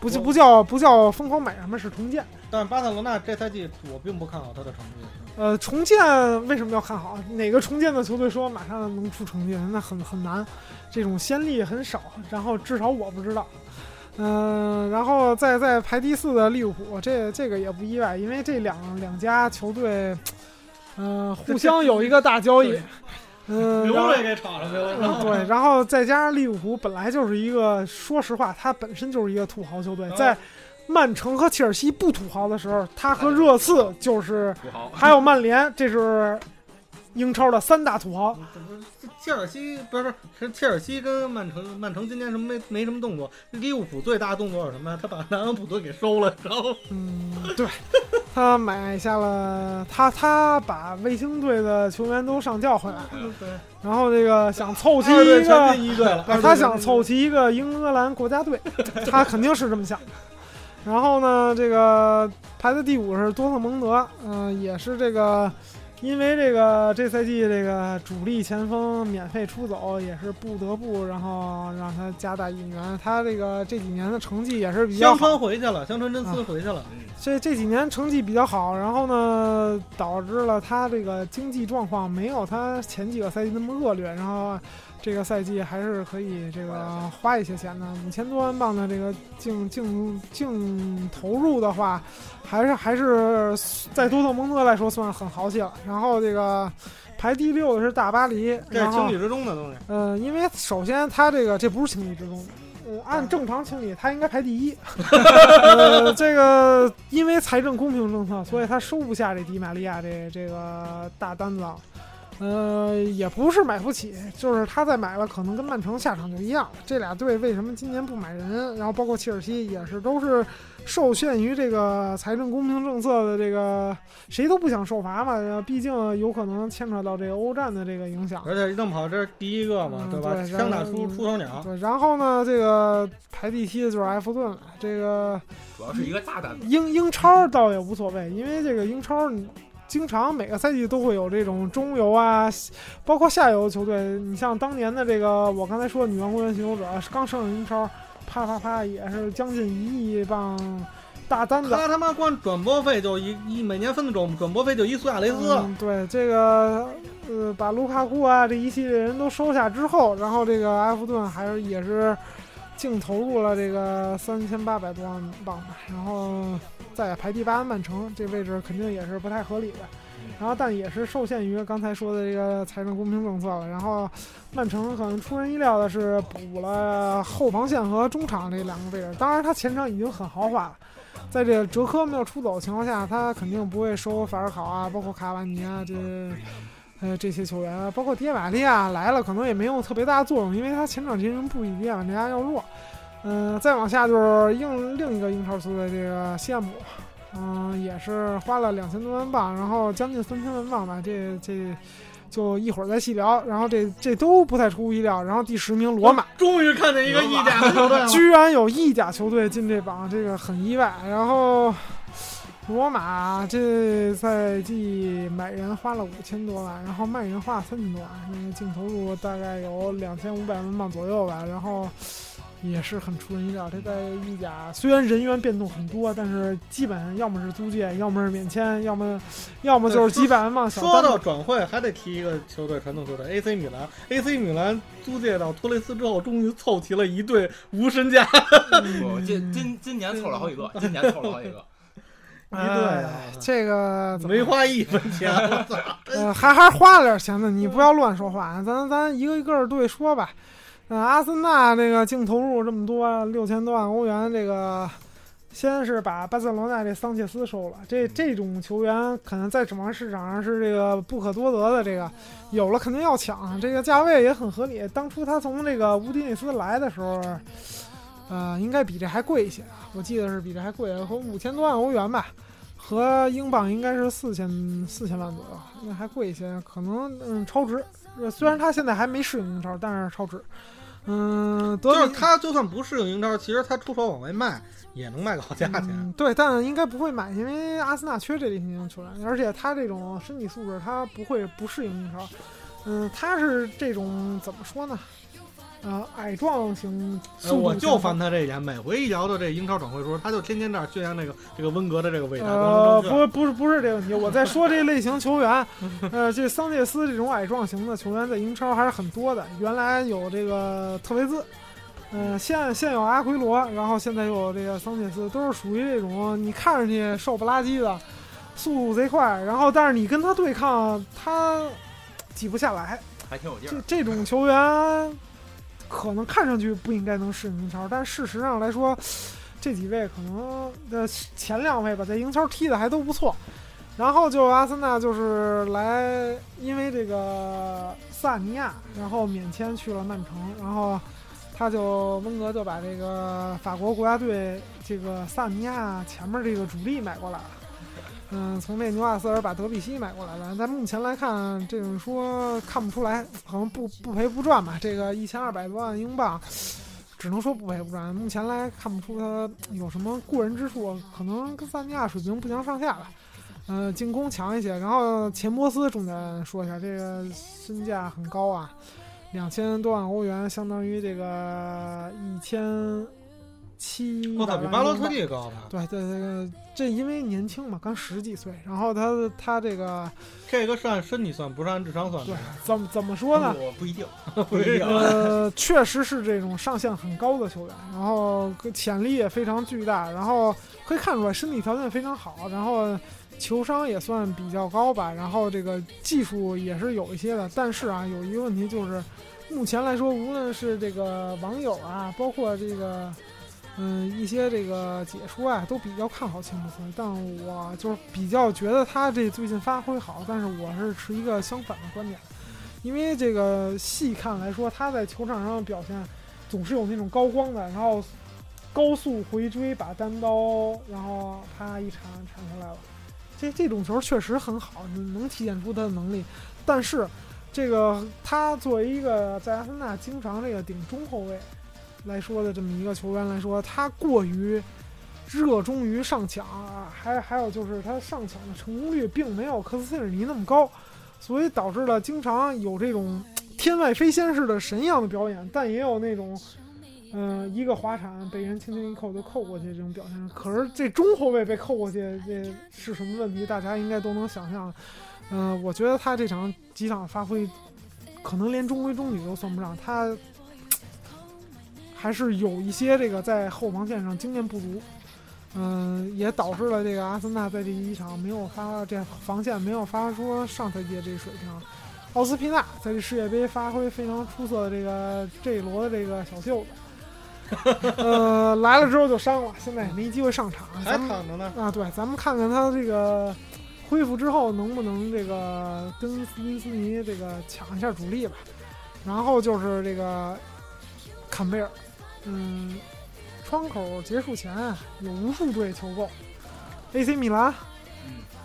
不就不叫不叫疯狂买什么，是重建。但巴塞罗那这赛季我并不看好他的成绩。呃，重建为什么要看好？哪个重建的球队说马上能出成绩？那很很难，这种先例很少。然后至少我不知道。嗯，然后再再排第四的利物浦，这这个也不意外，因为这两两家球队，嗯，互相有一个大交易，嗯，流水给炒上去了。对，然后再加上利物浦本来就是一个，说实话，它本身就是一个土豪球队，在曼城和切尔西不土豪的时候，它和热刺就是还有曼联，这是英超的三大土豪。切尔西不是不是切尔西跟曼城，曼城今年什么没没什么动作。利物浦最大动作是什么呀？他把南安普顿给收了，然后嗯，对，他买下了他他把卫星队的球员都上交回来，对，然后这个想凑齐一个一队了，他想凑齐一个英格兰国家队，他肯定是这么想的。然后呢，这个排在第五是多特蒙德，嗯，也是这个。因为这个这赛季这个主力前锋免费出走，也是不得不，然后让他加大引援。他这个这几年的成绩也是比较好。香川回去了，香川真司回去了。这这几年成绩比较好，然后呢，导致了他这个经济状况没有他前几个赛季那么恶劣，然后。这个赛季还是可以这个花一些钱的，五千多万镑的这个净净净投入的话，还是还是在多特蒙德来说算很豪气了。然后这个排第六的是大巴黎，这是情理之中的东西。嗯，因为首先他这个这不是情理之中的，呃，按正常情理他应该排第一。呃，这个因为财政公平政策，所以他收不下这迪玛利亚这这个大单子。呃，也不是买不起，就是他再买了，可能跟曼城下场就一样。这俩队为什么今年不买人？然后包括切尔西也是，都是受限于这个财政公平政策的这个，谁都不想受罚嘛。毕竟有可能牵扯到这个欧战的这个影响。而且这么跑，这是第一个嘛，对吧？枪打出出头鸟。对，然后呢，这个排第七的就是埃弗顿了，这个主要是一个大单。英英超倒也无所谓，因为这个英超你。经常每个赛季都会有这种中游啊，包括下游球队。你像当年的这个，我刚才说女王公园巡游者刚升上英超，啪啪啪也是将近一亿镑大单子。他他妈光转播费就一一每年分的转转播费就一苏亚雷斯。对这个呃，把卢卡库啊这一系列人都收下之后，然后这个埃弗顿还是也是净投入了这个三千八百多万镑吧，然后。再排第八，曼城这位置肯定也是不太合理的，然后但也是受限于刚才说的这个财政公平政策了。然后曼城可能出人意料的是补了后防线和中场这两个位置，当然他前场已经很豪华了。在这哲科没有出走的情况下，他肯定不会收法尔考啊，包括卡瓦尼啊这呃这些球员，包括迪玛利亚来了可能也没有特别大的作用，因为他前场阵容不比迪玛利亚要弱。嗯，再往下就是英另一个英超球队这个西汉姆，嗯，也是花了两千多万镑，然后将近三千万镑吧，这这就一会儿再细聊。然后这这都不太出乎意料。然后第十名罗马，终于看见一个意甲球队，居然有意甲球队进这榜，这个很意外。然后罗马这赛季买人花了五千多万，然后卖人花了三千多万，那个净投入大概有两千五百万镑左右吧，然后。也是很出人意料。这在意甲虽然人员变动很多，但是基本要么是租借，要么是免签，要么要么就是几百万镑。说到转会，还得提一个球队，传统球队 AC 米兰。AC 米兰租借到托雷斯之后，终于凑齐了一队无身价。今今今年凑了好几个，今年凑了好几个。一队这个没花一分钱，呃，还还花了点钱呢。你不要乱说话，咱咱一个一个对说吧。呃，阿森纳这个净投入这么多，六千多万欧元，这个先是把巴塞罗那这桑切斯收了，这这种球员可能在转会市场上是这个不可多得的，这个有了肯定要抢，这个价位也很合理。当初他从这个乌迪内斯来的时候，呃，应该比这还贵一些啊，我记得是比这还贵，和五千多万欧元吧。和英镑应该是四千四千万左右，那还贵一些，可能嗯超值。虽然他现在还没适应英超，但是超值。嗯，德就是他就算不适应英超，其实他出手往外卖也能卖个好价钱。嗯、对，但应该不会买，因为阿森纳缺这类型球员，而且他这种身体素质，他不会不适应英超。嗯，他是这种怎么说呢？啊，矮壮型，呃，我就烦他这一点。每回一聊到这英超转会时候，他就天天这儿宣扬那个这个温格的这个伟大。呃，不，不是，不是这个问题。我在说这类型球员，呃，这桑切斯这种矮壮型的球员在英超还是很多的。原来有这个特维兹，嗯、呃，现现有阿奎罗，然后现在又有这个桑切斯，都是属于这种你看上去瘦不拉几的，速度贼快，然后但是你跟他对抗，他挤不下来。还挺有劲这这种球员。可能看上去不应该能适应英超，但事实上来说，这几位可能的前两位吧，在英超踢的还都不错。然后就阿森纳就是来，因为这个萨尼亚，然后免签去了曼城，然后他就温格就把这个法国国家队这个萨尼亚前面这个主力买过来了。嗯，从这纽瓦斯尔把德比西买过来了。但目前来看，这种说看不出来，好像不不赔不赚吧。这个一千二百多万英镑，只能说不赔不赚。目前来看不出他有什么过人之处，可能跟萨尼亚水平不相上下吧。呃，进攻强一些。然后钱伯斯重点说一下，这个身价很高啊，两千多万欧元，相当于这个一千。七，我操，比巴洛特利高吧？对对对，这因为年轻嘛，刚十几岁。然后他他这个，这个是按身体算，不是按智商算。对，怎么怎么说呢？我不一定，不一定。呃，确实是这种上限很高的球员，然后潜力也非常巨大，然后可以看出来身体条件非常好，然后球商也算比较高吧，然后这个技术也是有一些的。但是啊，有一个问题就是，目前来说，无论是这个网友啊，包括这个。嗯，一些这个解说啊，都比较看好钱伯斯，但我就是比较觉得他这最近发挥好，但是我是持一个相反的观点，因为这个细看来说，他在球场上的表现总是有那种高光的，然后高速回追把单刀，然后啪一铲铲下来了，这这种球确实很好，能体现出他的能力，但是这个他作为一个在阿森纳经常这个顶中后卫。来说的这么一个球员来说，他过于热衷于上抢啊，还还有就是他上抢的成功率并没有科斯切尔尼那么高，所以导致了经常有这种天外飞仙式的神一样的表演，但也有那种嗯、一个滑铲被人轻轻一扣就扣过去这种表现。可是这中后卫被扣过去，这是什么问题？大家应该都能想象。嗯、我觉得他这场几场发挥，可能连中规中矩都算不上，他。还是有一些这个在后防线上经验不足，嗯、也导致了这个阿森纳在这一场没有发这防线没有发出上赛季的这水平。奥斯皮纳在这世界杯发挥非常出色的这个这一罗的这个小舅子，呃，来了之后就伤了，现在也没机会上场，还躺着呢。啊，对，咱们看看他这个恢复之后能不能这个跟斯宾斯尼这个抢一下主力吧。然后就是这个坎贝尔。嗯，窗口结束前有无数队求购，AC 米兰，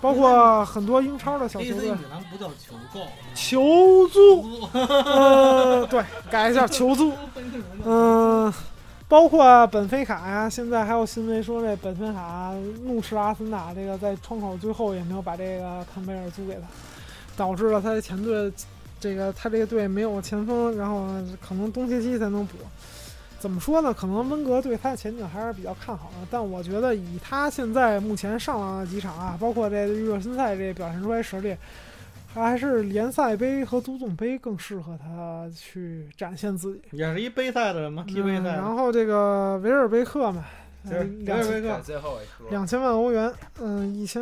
包括很多英超的小球队。AC 米兰不叫求购，求租。呃，对，改一下求租。嗯、呃，包括本菲卡呀，现在还有新闻说这本菲卡怒斥阿森纳，这个在窗口最后也没有把这个坎贝尔租给他，导致了他的前队这个他这个队没有前锋，然后可能冬歇期才能补。怎么说呢？可能温格对他的前景还是比较看好的，但我觉得以他现在目前上了几场啊，包括这热身赛这表现出来实力，还是联赛杯和足总杯更适合他去展现自己。也是一杯赛的人嘛，踢杯赛、嗯。然后这个维尔贝克嘛，维尔贝克最后两千万欧元，嗯，一千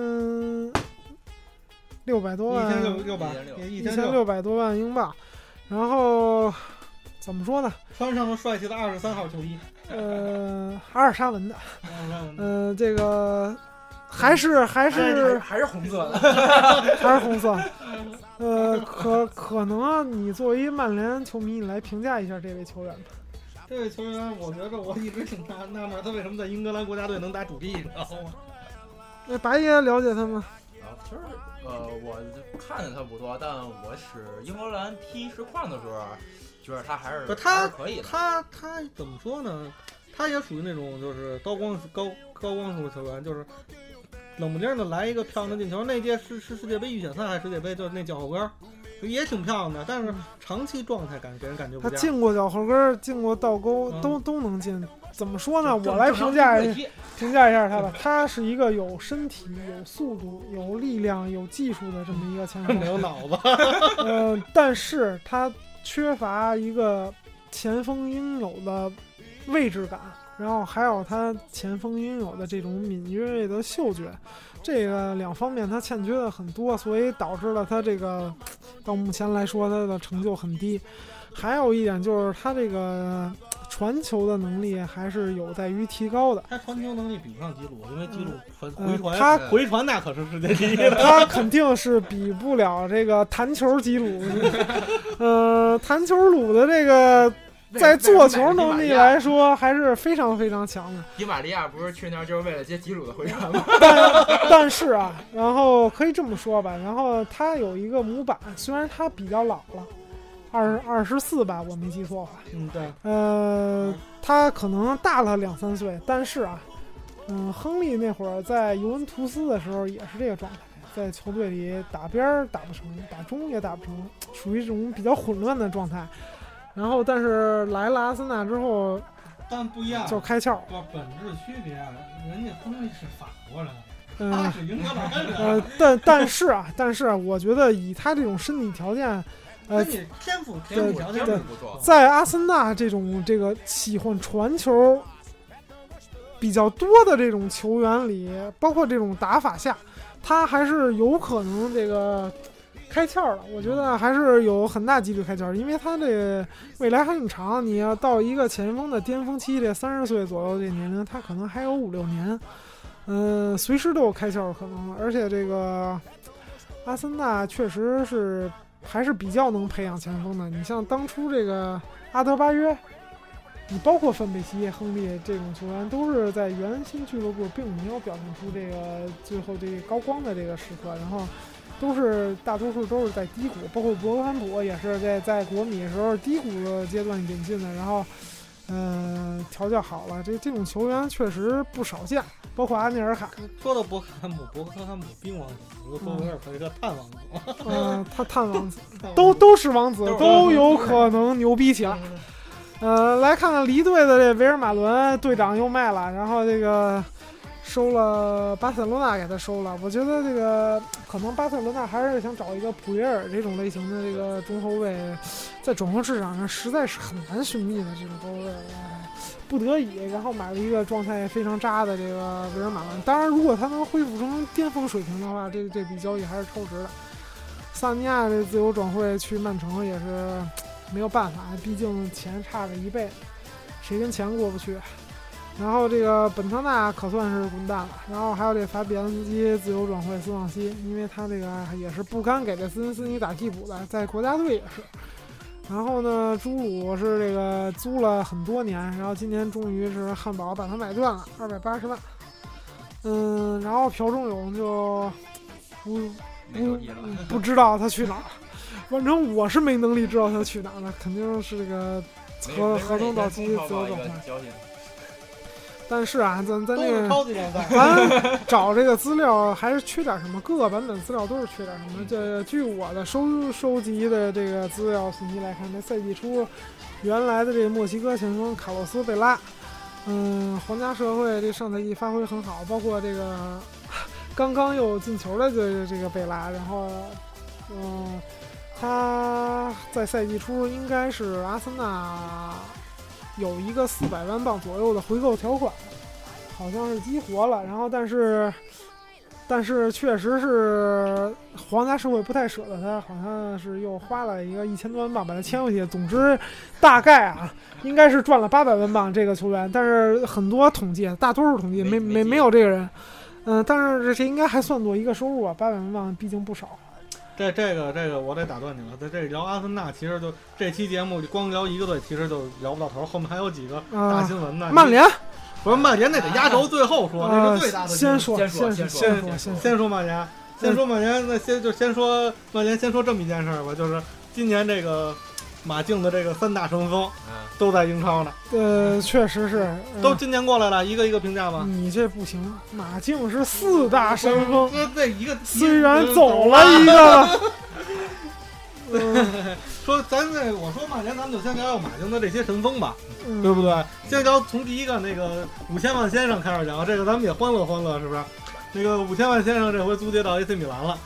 六百多万，一千六六百，一千六百多万英镑，然后。怎么说呢？穿上了帅气的二十三号球衣，呃，阿尔沙文的，呃，这个还是还是 还是红色的，还是红色。呃，可可能啊你作为曼联球迷，你来评价一下这位球员吧。这位球员，我觉着我一直挺纳纳闷，他为什么在英格兰国家队能打主力，你知道吗？那白爷了解他吗？啊，其实呃，我看见他不多，但我是英格兰踢实况的时候，觉得他还是不他可以的。他他怎么说呢？他也属于那种就是高光高高光速球员，就是冷不丁的来一个漂亮的进球。那届是是世界杯预选赛还是世界杯？就是那脚后跟儿，也挺漂亮的，但是长期状态感给人感觉不佳。他进过脚后跟儿，进过倒钩，嗯都都能进。怎么说呢？我来评价一下 评价一下他吧。他是一个有身体、有速度、有力量、有技术的这么一个前锋 没。有脑子，呃，但是他缺乏一个前锋应有的位置感，然后还有他前锋应有的这种敏锐的嗅觉，这个两方面他欠缺的很多，所以导致了他这个到目前来说他的成就很低。还有一点就是他这个传球的能力还是有待于提高的。他传球能力比不上吉鲁，因为吉鲁回传，他回传那可是世界第一的。他肯定是比不了这个弹球吉鲁，呃，弹球鲁的这个在做球能力来说还是非常非常强的。迪玛利亚不是去那儿就是为了接吉鲁的回传吗？但但是啊，然后可以这么说吧，然后他有一个模板，虽然他比较老了，二二十四吧，我没记错的话，嗯，对，呃，他可能大了两三岁，但是啊，嗯，亨利那会儿在尤文图斯的时候也是这个状态，在球队里打边儿打不成，打中也打不成，属于这种比较混乱的状态。然后，但是来了阿森纳之后但不一样，就开窍，不本质区别，人家亨利是法国人，嗯、他是英格兰人。呃，但但是啊，但是啊我觉得以他这种身体条件，呃，天赋天赋条件对不错。在阿森纳这种这个喜欢传球比较多的这种球员里，包括这种打法下，他还是有可能这个开窍的。我觉得还是有很大几率开窍，因为他这未来还很长。你要到一个前锋的巅峰期，这三十岁左右这年龄，他可能还有五六年，嗯、随时都有开窍的可能。而且这个阿森纳确实是还是比较能培养前锋的。你像当初这个阿德巴约，你包括范佩西、亨利这种球员，都是在原先俱乐部并没有表现出这个最后这个高光的这个时刻，然后都是大多数都是在低谷，包括博格坎普也是在在国米时候低谷的阶段引进的，然后。嗯、调教好了，这这种球员确实不少见，包括阿内尔卡，说到博克汉姆，博克汉姆冰王子，我说维尔和一个碳王子，嗯、他探 王子都都是王子，都有可能牛逼起来。呃，来看看离队的这维尔马伦队长又卖了，然后这个收了巴塞罗那给他收了。我觉得这个可能巴塞罗那还是想找一个普约尔这种类型的这个中后卫，在转会市场上实在是很难寻觅的这种中后卫。哎不得已，然后买了一个状态非常渣的这个维尔马伦。当然，如果他能恢复成巅峰水平的话，这这笔交易还是超值的。萨尼亚这自由转会去曼城也是没有办法，毕竟钱差了一倍，谁跟钱过不去？然后这个本特纳可算是滚蛋了，然后还有这法比安斯基自由转会斯旺西，因为他这个也是不甘给这斯恩斯尼打替补的，在国家队也是。然后呢，朱鲁是这个租了很多年，然后今年终于是汉堡把它买断了，二百八十万。嗯，然后朴忠勇就不不。不知道他去哪儿，反正我是没能力知道他去哪儿了，肯定是这个合合同到期自由转会。但是啊，咱咱这个超级联赛。咱找这个资料还是缺点什么，各个版本资料都是缺点什么。这据我的收收集的这个资料信息来看，这赛季初原来的这个墨西哥前锋卡洛斯贝拉，嗯，皇家社会这上赛季发挥很好，包括这个 刚刚又进球的这这个贝拉，然后嗯，他在赛季初应该是阿森纳有一个四百万镑左右的回购条款。好像是激活了，然后但是但是确实是皇家社会不太舍得他，好像是又花了一个一千多万镑把他签回去。总之，大概啊，应该是赚了八百万镑这个球员，但是很多统计，大多数统计没没没有这个人。嗯，但是这应该还算作一个收入啊，八百万镑毕竟不少。这这个这个我得打断你了，在这聊阿森纳，其实就这期节目光聊一个队，其实就聊不到头，后面还有几个大新闻呢。曼联不是曼联，那得压轴最后说，那呃是最大的先。说先先说先先说说先说，先说曼联，先说曼联，那先就先说曼联，先说这么一件事儿吧，就是今年这个马竞的这个三大神锋嗯，都在英超呢，呃，确实是呃。都今年过来了，一个一个评价吧。你这不行，马竞是四大神锋，这这一个虽然走了一个，嗯。说咱这我说曼联，咱们就先聊聊马竞的这些神锋吧，嗯。对不对？先聊从第一个那个五千万先生开始聊，这个咱们也欢乐欢乐，是不是？那个五千万先生这回租借到 AC 米兰了，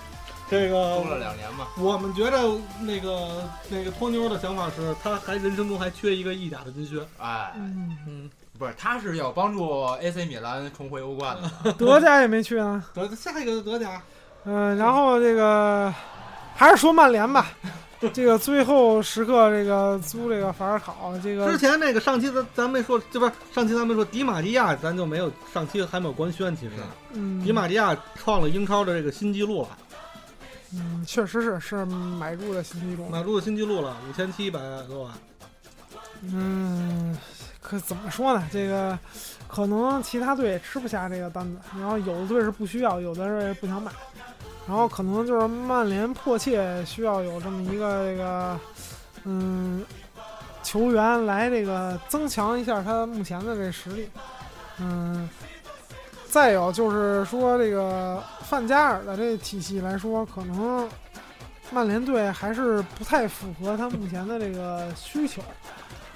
这个租了两年嘛。我们觉得那个那个托妞的想法是，他还人生中还缺一个意甲的金靴。哎，嗯，嗯，不是，他是要帮助 AC 米兰重回欧冠的。德甲也没去啊，德下一个德甲，嗯，然后这个还是说曼联吧，这个最后时刻这个租这个法尔考，这个之前那个上期咱咱没说，这不是上期咱没说迪马利亚，咱就没有上期还没有官宣，其实。嗯，迪马利亚创了英超的这个新纪录了，嗯，确实是是买入的新纪录，买入的新纪录了，五千七百多万。嗯，可怎么说呢？这个可能其他队吃不下这个单子，然后有的队是不需要，有的是不想买，然后可能就是曼联迫切需要有这么一个这个嗯球员来这个增强一下他目前的这实力，嗯。再有就是说，这个范加尔的这体系来说，可能曼联队还是不太符合他目前的这个需求。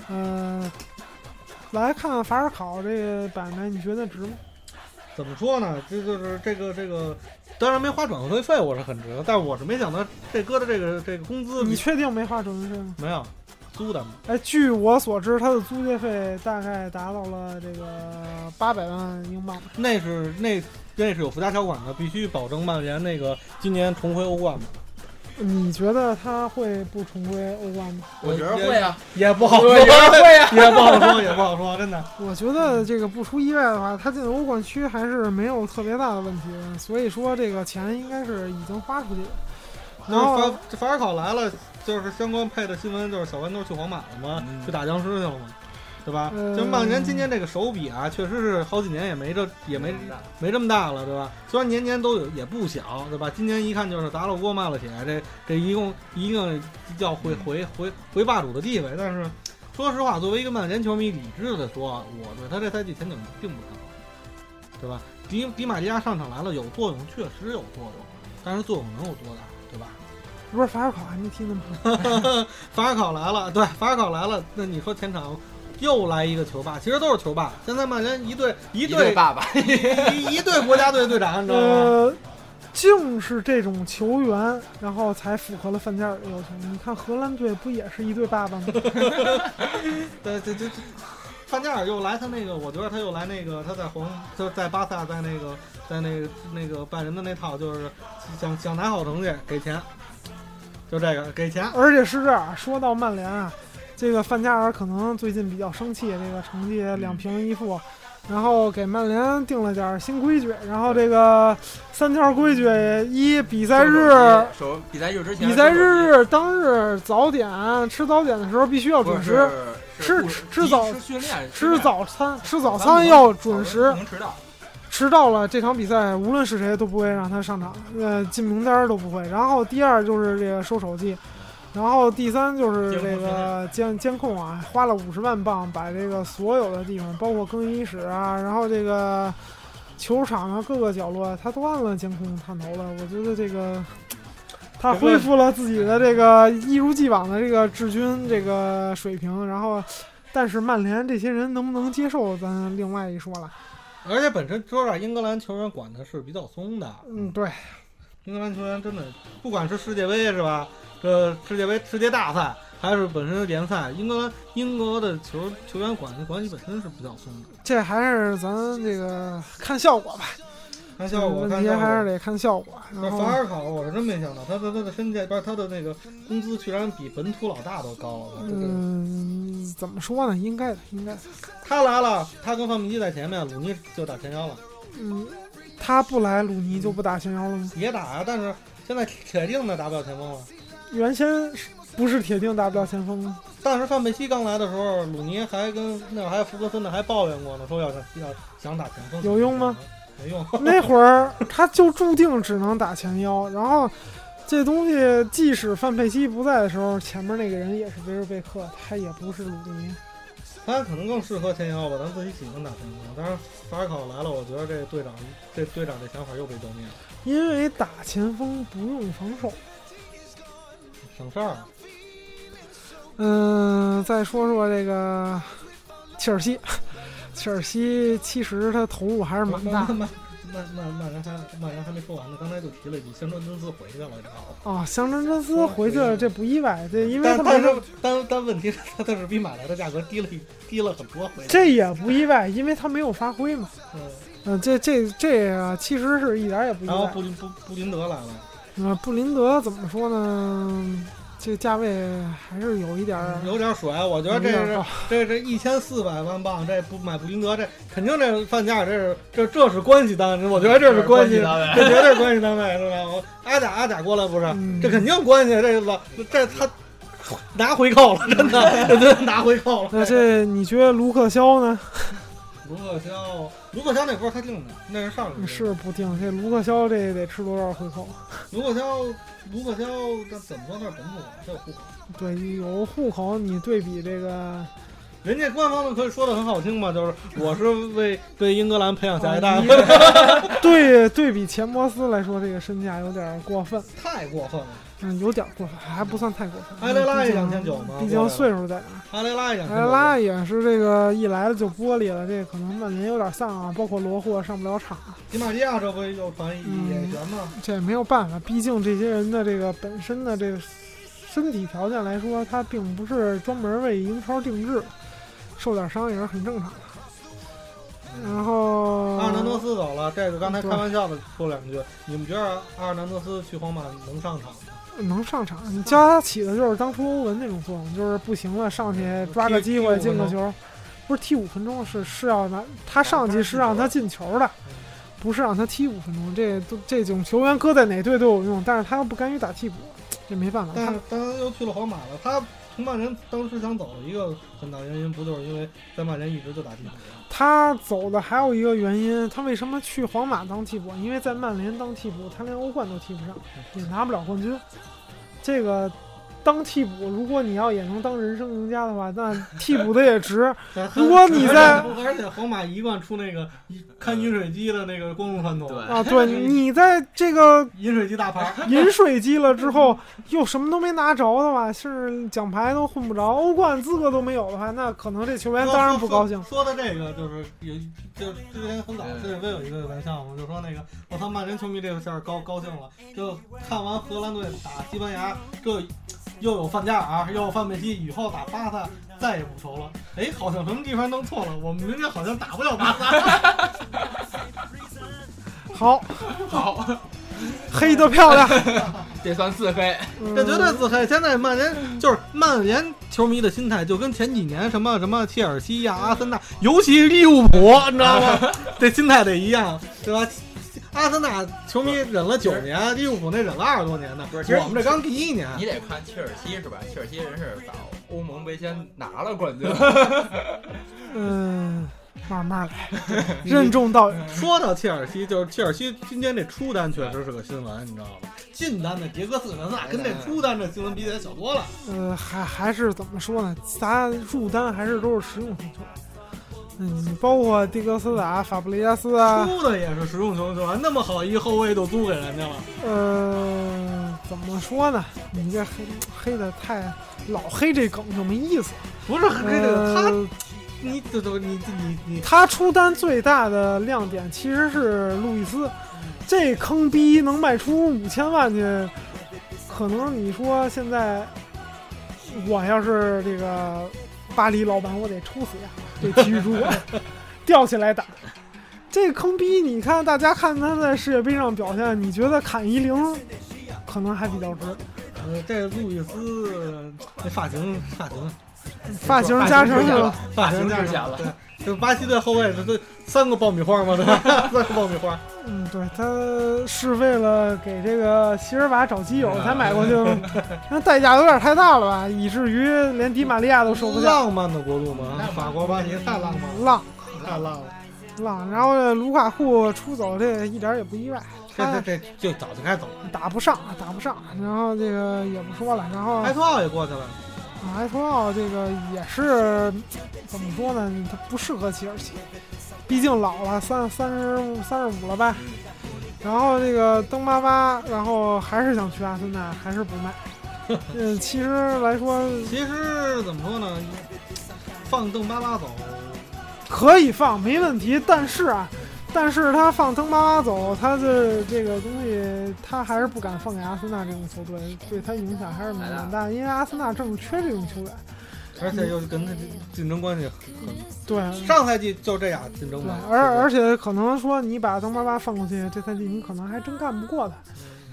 嗯，来看法尔考这个买卖，你觉得值吗？怎么说呢？这就是这个这个，当然没花转会费，我是很值的，但我是没想到这哥的这个这个工资你确定没花转会费吗？没有租的嘛。哎，据我所知，他的租借费大概达到了这个八百万英镑吧。那是那那是有附加条款的，必须保证曼联那个今年重回欧冠嘛，你觉得他会不重归欧冠吗？我觉得会啊，也不好说，我觉得会啊。也不好说，也不好说，真的。我觉得这个不出意外的话，他进欧冠区还是没有特别大的问题的。所以说，这个钱应该是已经花出去了。然后法法尔考来了，就是相关配的新闻，就是小豌豆去皇马了嘛，嗯去打僵尸去了嘛，对吧？嗯就曼联今年这个手笔啊，确实是好几年也没这也没没这么大了，对吧？虽然年年都有，也不小，对吧？今年一看就是砸了锅卖了铁，这这一共一定要回回回回霸主的地位。但是说实话，作为一个曼联球迷，理智的说，我对他这赛季前景并不看好，对吧？迪迪马利亚上场来了，有作用，确实有作用，但是作用能有多大，对吧？不是法尔考还没踢呢吗？法尔考来了，对，法尔考来了，那你说前场又来一个球霸，其实都是球霸。现在曼联一队一一队爸爸，一一队国家队队长，你知道吗？呃，竟是这种球员，然后才符合了范加尔的要求。你看荷兰队不也是一队爸爸吗？对对对对，范加尔又来他那个，我觉得他又来那个，他在皇就是在巴萨，在那个在那个那个拜仁的那套，就是想想拿好成绩给钱，就这个给钱。而且是这样，说到曼联啊，这个范加尔可能最近比较生气，这个成绩两平一负，然后给曼联定了点儿新规矩，然后这个三条规矩：一，比赛日。手比赛日之前，比赛日当日早点吃早点的时候必须要准时，吃吃早吃早餐吃早餐要准时迟到。了这场比赛无论是谁都不会让他上场，呃，进名单都不会。然后第二就是这个收手机，然后第三就是这个监监控啊，花了五十万镑把这个所有的地方，包括更衣室啊，然后这个球场啊各个角落，他都按了监控探头了。我觉得这个。他恢复了自己的这个一如既往的这个治军这个水平，然后，但是曼联这些人能不能接受，咱另外一说了。而且本身说实话，英格兰球员管的是比较松的，嗯，对，英格兰球员真的，不管是世界杯是吧？这世界杯、世界大赛，还是本身联赛，英格兰英国的球球员管的管理本身是比较松的。这还是咱这个看效果吧。看效果，问题。还是得看效果。那法尔考我是真没想到，他的他的身价不是他的那个工资居然比本土老大都高。了嗯，怎么说呢？应该的，应该的。他来了，他跟范佩西在前面，鲁尼就打前腰了，嗯，他不来，鲁尼就不打前腰了吗？也打啊，但是现在铁定的打不了前锋了。原先是不是铁定打不了前锋吗？但是范佩西刚来的时候，鲁尼还跟那会儿还有福格森呢，还抱怨过呢，说要想要想打前锋，有用吗？没用。那会儿他就注定只能打前腰，然后这东西即使范佩西不在的时候，前面那个人也是维尔贝克，他也不是鲁尼。他可能更适合前腰吧，咱自己喜欢打前锋。当然，法尔考来了，我觉得这队长这队长这想法又被浇灭了，因为打前锋不用防守。省事儿。嗯，再说说这个切尔西，切尔西其实他投入还是蛮大曼曼曼曼曼联还曼联还没说完呢，刚才就提了一句，香川真司回去了，你知道吗？啊。香川真司回去了，这不意外，这因为但他没但是但但问题是，他他是比买来的价格低了一低了很多回去。这也不意外，因为他没有发挥嘛。嗯，嗯，这这这个其实是一点儿也不意外。然后布林布布林德来了，呃，布林德怎么说呢？这价位还是有一点儿，有点水，我觉得这是 这这一千四百万镑，这不买布林德，这肯定这范加尔这是这这是关系单位，我觉得这是关系，单位。这绝对关系单位，是吧？我阿贾阿贾过来不是，嗯这肯定关系，这老这他拿回扣了，真的，这 真拿回扣了。那这你觉得卢克肖呢？卢克肖，卢克肖那波他定的，那是上一是不定，这卢克肖这得吃多少回扣？卢克肖，卢克肖他怎么说他是本土的，他有户口。对，有户口，你对比这个，人家官方的可以说的很好听嘛，就是我是为对英格兰培养下一代，对对比钱伯斯来说，这个身价有点过分，太过分了。嗯，有点过分，还不算太过分。埃雷拉也毕竟2900嘛毕竟岁数在那儿。阿雷拉也埃雷拉也是这个一来了就玻璃了，这可能曼联有点丧啊，包括罗霍上不了场，迪马利亚这不又传眼旋吗？这没有办法，毕竟这些人的这个本身的这个身体条件来说，他并不是专门为英超定制，受点伤也是很正常的。然后阿尔南德斯走了，这个刚才开玩笑的说两句，你们觉得阿尔南德斯去皇马能上场吗？能上场，你教他起的就是当初欧文那种作用，就是不行了上去抓个机会进个球，不是踢五分钟，是是要拿他上去是让他进球的，不是让他踢五分钟。这都这种球员搁在哪队都有用，但是他又不甘于打替补，这没办法。他但是但他又去了皇马了，他从曼联当时想走的一个很大原因，不就是因为在曼联一直就打替补？他走的还有一个原因，他为什么去皇马当替补？因为在曼联当替补，他连欧冠都踢不上，也拿不了冠军。这个当替补，如果你要也能当人生赢家的话，那替补的也值。如果你在而且皇马一贯出那个看饮水机的那个公众传统，对啊，对你在这个饮水机大牌，饮水机了之后，又什么都没拿着的话，是奖牌都混不着，欧冠资格都没有的话，那可能这球员当然不高兴。说的这个就是有，就之前很早世界杯有一个玩笑嘛，就说那个我操曼联球迷这个事儿高高兴了，就看完荷兰队打西班牙，这又有范加尔，又有范佩西，以后打巴萨再也不愁了。哎，好像什么地方弄错了，我们明天好像打不了巴萨。好，好，黑的漂亮，这算自黑。嗯这绝对自黑。现在曼联就是曼联球迷的心态，就跟前几年什么什么切尔西呀、阿森纳，尤其利物浦，你知道吗？这心态得一样，对吧？阿森纳球迷忍了九年，利物浦那忍了二十多年呢。不是其实我们这刚第一年。你得看切尔西是吧？切尔西人是把欧盟杯先拿了冠军，嗯，慢慢来，任重道远。说到切尔西，就是切尔西今天这出单确实是个新闻，你知道吗？进单的迭戈斯文那跟这出单的新闻比起来小多了。呃，还还是怎么说呢？咱入单还是都是实用性球员。嗯，包括迪格斯达、法布雷加斯啊，出的也是实用球员，那么好一后卫都租给人家了。嗯，怎么说呢？你这黑黑的太老黑这梗就没意思。不是黑这个他，呃你这都你你你他出单最大的亮点其实是路易斯，这坑逼能卖出五千万去，可能你说现在我要是这个巴黎老板，我得抽死呀，这体育主管吊起来打。这坑逼，你看大家看他在世界杯上表现，你觉得砍一零可能还比较值？呃，这路易斯那发型发型发型加成是吧？发型加发型之前了对，就巴西队后卫这这三个爆米花嘛，对吧？三个爆米花。嗯，对，他是为了给这个席尔瓦找基友才买过去的，那代价有点太大了吧，以至于连迪玛利亚都受不了。浪漫的国度嘛，法国巴西太浪漫了，浪太浪了。浪，然后这卢卡库出走，这一点也不意外，这他这这就早就该走了。打不上，打不上。然后这个也不说了，然后埃托奥也过去了，啊埃托奥这个也是怎么说呢？它不适合切尔西，毕竟老了，三三十三十五了吧。然后这个登巴巴，然后还是想去阿森纳，还是不卖。嗯，其实来说其实怎么说呢，放邓巴巴走，可以放，没问题。但是啊，但是他放登巴巴走，他的这个东西，他还是不敢放给阿森纳这种球队，对他影响还是蛮蛮大。因为阿森纳正缺这种球员。而且又跟他竞争关系很，对，上赛季就这样竞争对嘛。，而而且可能说你把登巴巴放过去，这赛季你可能还真干不过他，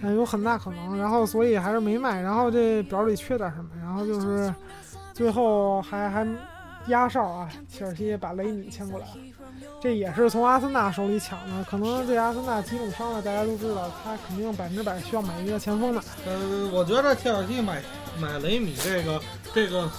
呃有很大可能。然后所以还是没卖。然后这表里缺点什么？然后就是最后还还压哨啊，切尔西把雷米签过来了，这也是从阿森纳手里抢的。可能这阿森纳几种伤了，大家都知道，他肯定百分之百需要买一个前锋的。呃，我觉得切尔西买买雷米这个这个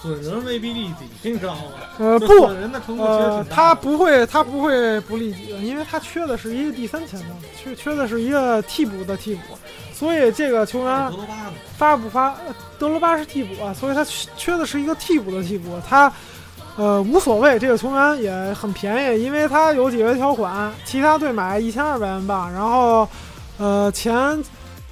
损人未必利己，你知道吗？呃，不，损人的程度其实大他。不会，他不会不利己的，因为他缺的是一个第三前锋，缺缺的是一个替补的替补，所以这个球员德罗巴？发不发，呃德罗巴是替补啊，所以他缺缺的是一个替补的替补，他呃无所谓，这个球员也很便宜，因为他有解约条款，其他队买一千二百万镑，然后呃前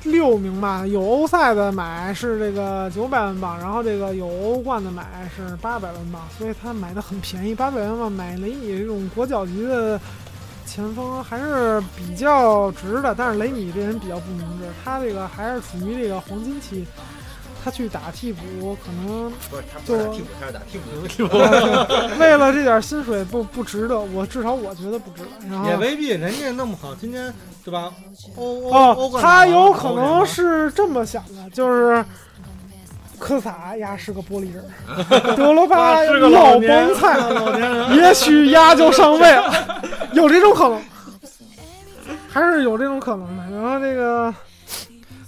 六名吧，有欧赛的买是这个九百万镑，然后这个有欧冠的买是八百万镑，所以他买的很便宜，八百万镑买雷米这种国脚级的前锋还是比较值的。但是雷米这人比较不明智，他这个还是处于这个黄金期，他去打替补可能不是他不是打替补，他是打替补。为了这点薪水不不值得，我至少我觉得不值得。然后也未必，人家那么好，今天对吧？欧欧欧哦，他有可能是这么想的，就是科萨呀是个玻璃人，德罗巴啊是个老帮菜，老年人，也许呀就上位了，有这种可能，还是有这种可能的。然后这个，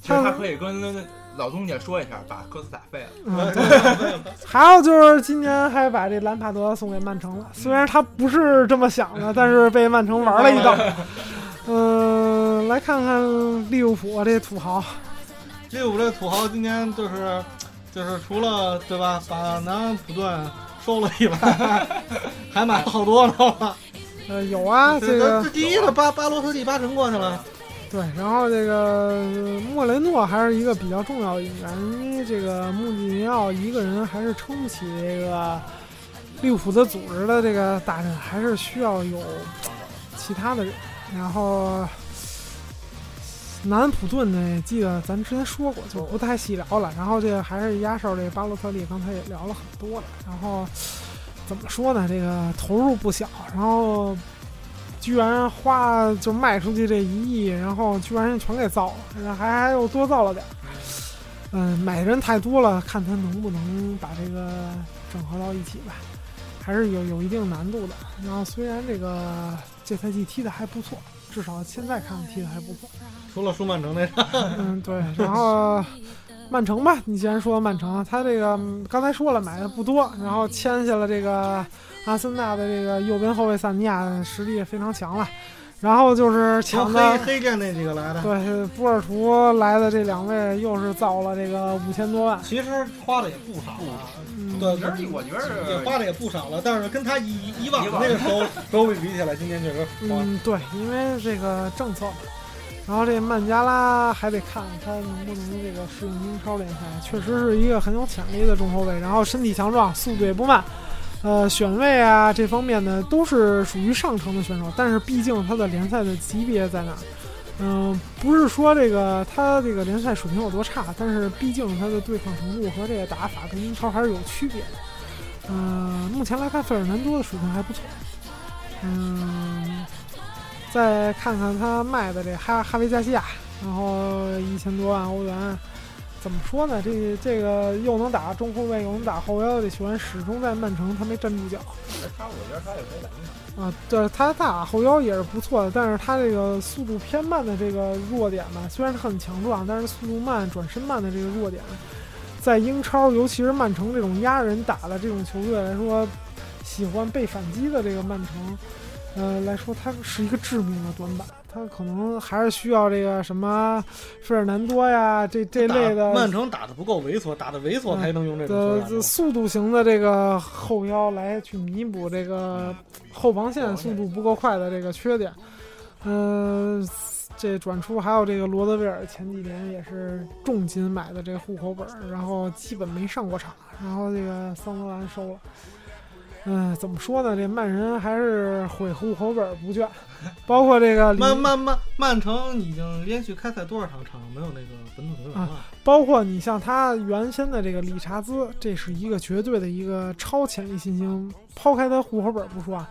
其实他可以跟老东家说一下，把科斯塔废了。嗯，还有就是今年还把这兰帕德送给曼城了，虽然他不是这么想的，但是被曼城玩了一道。嗯，来看看利物浦这土豪，利物浦这土豪今年就是就是除了对吧，把南安普顿收了以外，还买了好多呢吧？呃，有啊，这个这第一个巴巴罗斯第八城过去了，对，然后这个莫雷诺还是一个比较重要的引援，因为这个穆里尼奥一个人还是撑不起这个利物浦的组织的这个大阵，还是需要有其他的人。然后南安普顿呢，记得咱之前说过，就不太细聊了。然后这个还是压哨这个巴洛特利，刚才也聊了很多了。然后怎么说呢？这个投入不小，然后居然花就卖出去这一亿，然后居然全给造了，还还又多造了点儿。嗯，买的人太多了，看他能不能把这个整合到一起吧，还是有有一定难度的。然后虽然这个这赛季踢的还不错，至少现在看踢的还不错。除了输曼城那场，嗯，对。然后曼城吧，你既然说曼城，他这个嗯刚才说了买的不多，然后签下了这个阿森纳的这个右边后卫萨尼亚，实力也非常强了。然后就是抢的黑黑店那几个来的，对，波尔图来的这两位又是造了这个五千多万，其实花的也不少了，嗯，对，我觉得也花的也不少了，但是跟他以以往的以往那个手手比比起来，今年确实花。嗯，对，因为这个政策嘛。然后这曼加拉还得看他能不能这个适应英超联赛，确实是一个很有潜力的中后卫，然后身体强壮，速度也不慢，呃，选位啊这方面呢都是属于上乘的选手，但是毕竟他的联赛的级别在那儿，嗯、不是说这个他这个联赛水平有多差，但是毕竟他的对抗程度和这个打法跟英超还是有区别的。嗯、目前来看，费尔南多的水平还不错。嗯，再看看他卖的这哈哈维加西亚，然后一千多万欧元，怎么说呢？这这个又能打中后卫又能打后腰的球员，始终在曼城他没站住脚。他我觉得他也可以打中场。啊，对他打后腰也是不错的，但是他这个速度偏慢的这个弱点呢，虽然是很强壮，但是速度慢、转身慢的这个弱点，在英超，尤其是曼城这种压人打的这种球队来说，喜欢被反击的这个曼城，呃来说，它是一个致命的短板。他可能还是需要这个什么费尔南多呀，这这类的曼城打的不够猥琐，打的猥琐才能用这种球的员这速度型的这个后腰来去弥补这个后防线速度不够快的这个缺点。嗯、这转出还有这个罗德威尔，前几年也是重金买的这个户口本儿，然后基本没上过场，然后这个桑德兰收了。嗯、怎么说呢？这曼人还是毁户口本儿不倦，包括这个里曼曼曼曼城已经连续开赛多少场场没有那个本土球员了？包括你像他原先的这个理查兹，这是一个绝对的一个超潜力新星。抛开他户口本不说啊，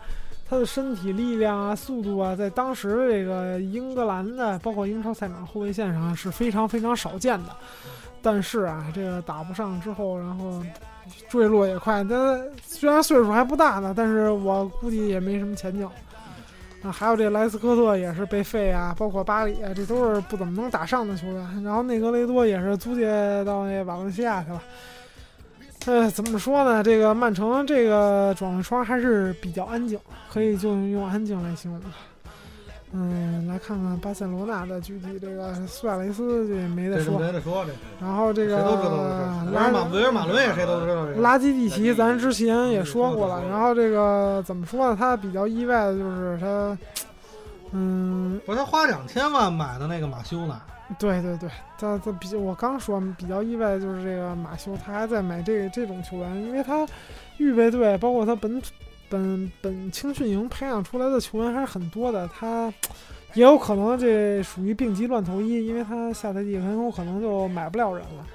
他的身体力量啊、速度啊，在当时的这个英格兰的，包括英超赛场后卫线上是非常非常少见的。但是啊，这个打不上之后，然后坠落也快。他虽然岁数还不大呢，但是我估计也没什么前景。啊，还有这莱斯科特也是被废啊，包括巴里啊，这都是不怎么能打上的球员。然后内格雷多也是租借到那瓦伦西亚去了。呃，怎么说呢？这个曼城这个转会窗还是比较安静，可以就用安静来形容。嗯，来看看巴塞罗那的具体这个苏亚雷斯这没得说，没得说，这然后这个谁都知道的事。维尔马维尔马伦也谁都知道这个。拉基蒂奇，咱之前也说过了。然后这个怎么说呢？他比较意外的就是他，嗯，不是他花两千万买的那个马修呢？对对对，他他比我刚说比较意外的就是这个马修，他还在买这这种球员，因为他预备队包括他本土本本青训营培养出来的球员还是很多的，他也有可能这属于病急乱投医，因为他下赛季很有可能就买不了人了，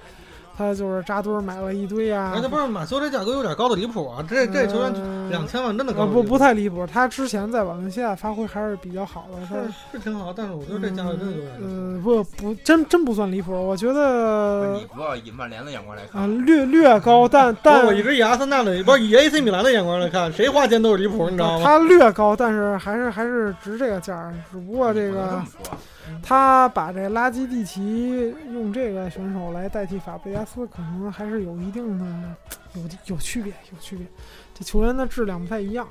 他就是扎堆儿买了一堆啊。哎，这不是马修这价格有点高的离谱啊！这这球员呃两千万真的高呃不不太离谱，他之前在瓦伦西亚发挥还是比较好的，他是是挺好，但是我觉得这价格真的有点离谱。呃不不真真不算离谱，我觉得你不要以曼联的眼光来啊、略略高，但但我一直以阿森纳的，不是以 AC 米兰的眼光来看，谁花钱都是离谱，你知道吗？他略高，但是还是还是值这个价儿，只不过这个这么说。他把这拉基蒂奇用这个选手来代替法布雷加斯，可能还是有一定的有有区别，有区别。这球员的质量不太一样，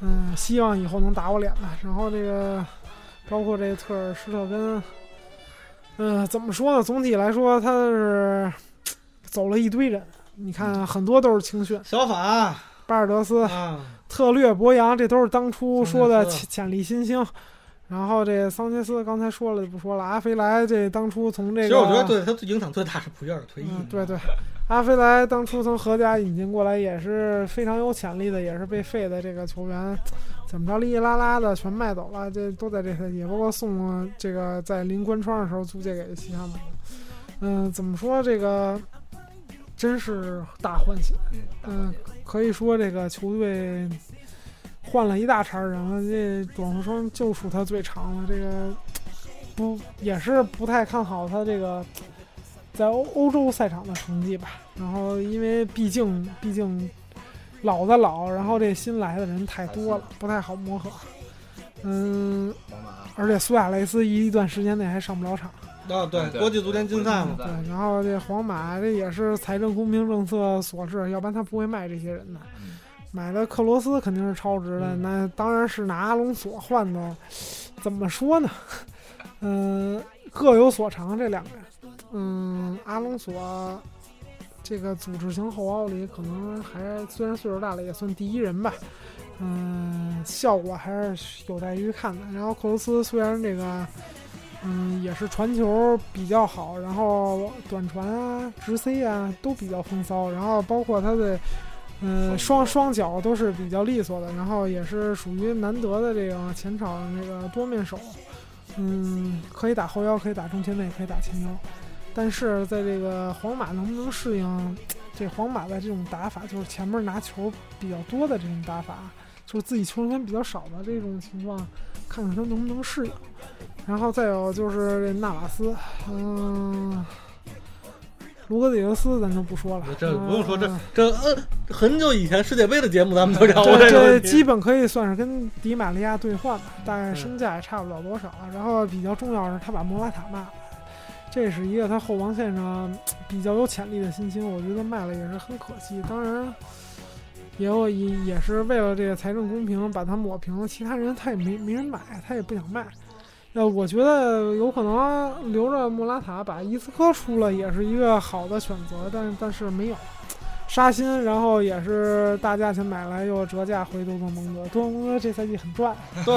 嗯，希望以后能打我脸吧。然后这个包括这特尔施特根，嗯、怎么说呢？总体来说，他是走了一堆人。你看，很多都是青训，小法巴尔德斯、啊，特略、博扬，这都是当初说的潜潜力新星。然后这桑切斯刚才说了就不说了，阿菲莱这当初从这个，其实我觉得对他影响最大是普约尔退役嗯，，对对，阿菲莱当初从荷甲引进过来也是非常有潜力的，也是被废的这个球员，怎么着哩哩啦啦的全卖走了，这都在这赛季，包括送这个在临关窗的时候租借给西汉姆。嗯，怎么说这个真是大换血，嗯，可以说这个球队换了一大茬人了，这转会窗就属他最长了。这个不也是不太看好他这个在欧欧洲赛场的成绩吧。然后因为毕竟毕竟老的老，然后这新来的人太多了，不太好磨合。嗯，而且苏亚雷斯一段时间内还上不了场。啊，对，对国际足联禁赛嘛，对，然后这皇马这也是财政公平政策所致，要不然他不会卖这些人的。嗯买的克罗斯肯定是超值的，嗯那当然是拿阿隆索换的。怎么说呢？嗯、各有所长这两个人。嗯，阿隆索这个组织型后腰里可能还虽然岁数大了，也算第一人吧。嗯，效果还是有待于看的。然后克罗斯虽然这个。嗯，也是传球比较好，然后短传啊、直塞啊都比较风骚，然后包括他的嗯双双脚都是比较利索的，然后也是属于难得的这个前场这个多面手，嗯，可以打后腰，可以打中前卫，可以打前腰，但是在这个皇马能不能适应这皇马的这种打法，就是前面拿球比较多的这种打法，就是自己球权比较少的这种情况，看看他能不能适应。然后再有就是这纳瓦斯，嗯，卢格里格斯咱就不说了，这不用说，这嗯这呃很久以前世界杯的节目咱们都聊过这。基本可以算是跟迪玛利亚兑换吧，大概身价也差不了多少。然后比较重要的是他把莫拉塔卖了，这是一个他后防线上比较有潜力的新星，我觉得卖了也是很可惜。当然，也有也也是为了这个财政公平把他抹平了，其他人他也没没人买，他也不想卖。呃，我觉得有可能留着莫拉塔把伊斯科出了也是一个好的选择，但但是没有。杀心，然后也是大价钱买来又折价回多特蒙德。多特蒙德这赛季很赚，对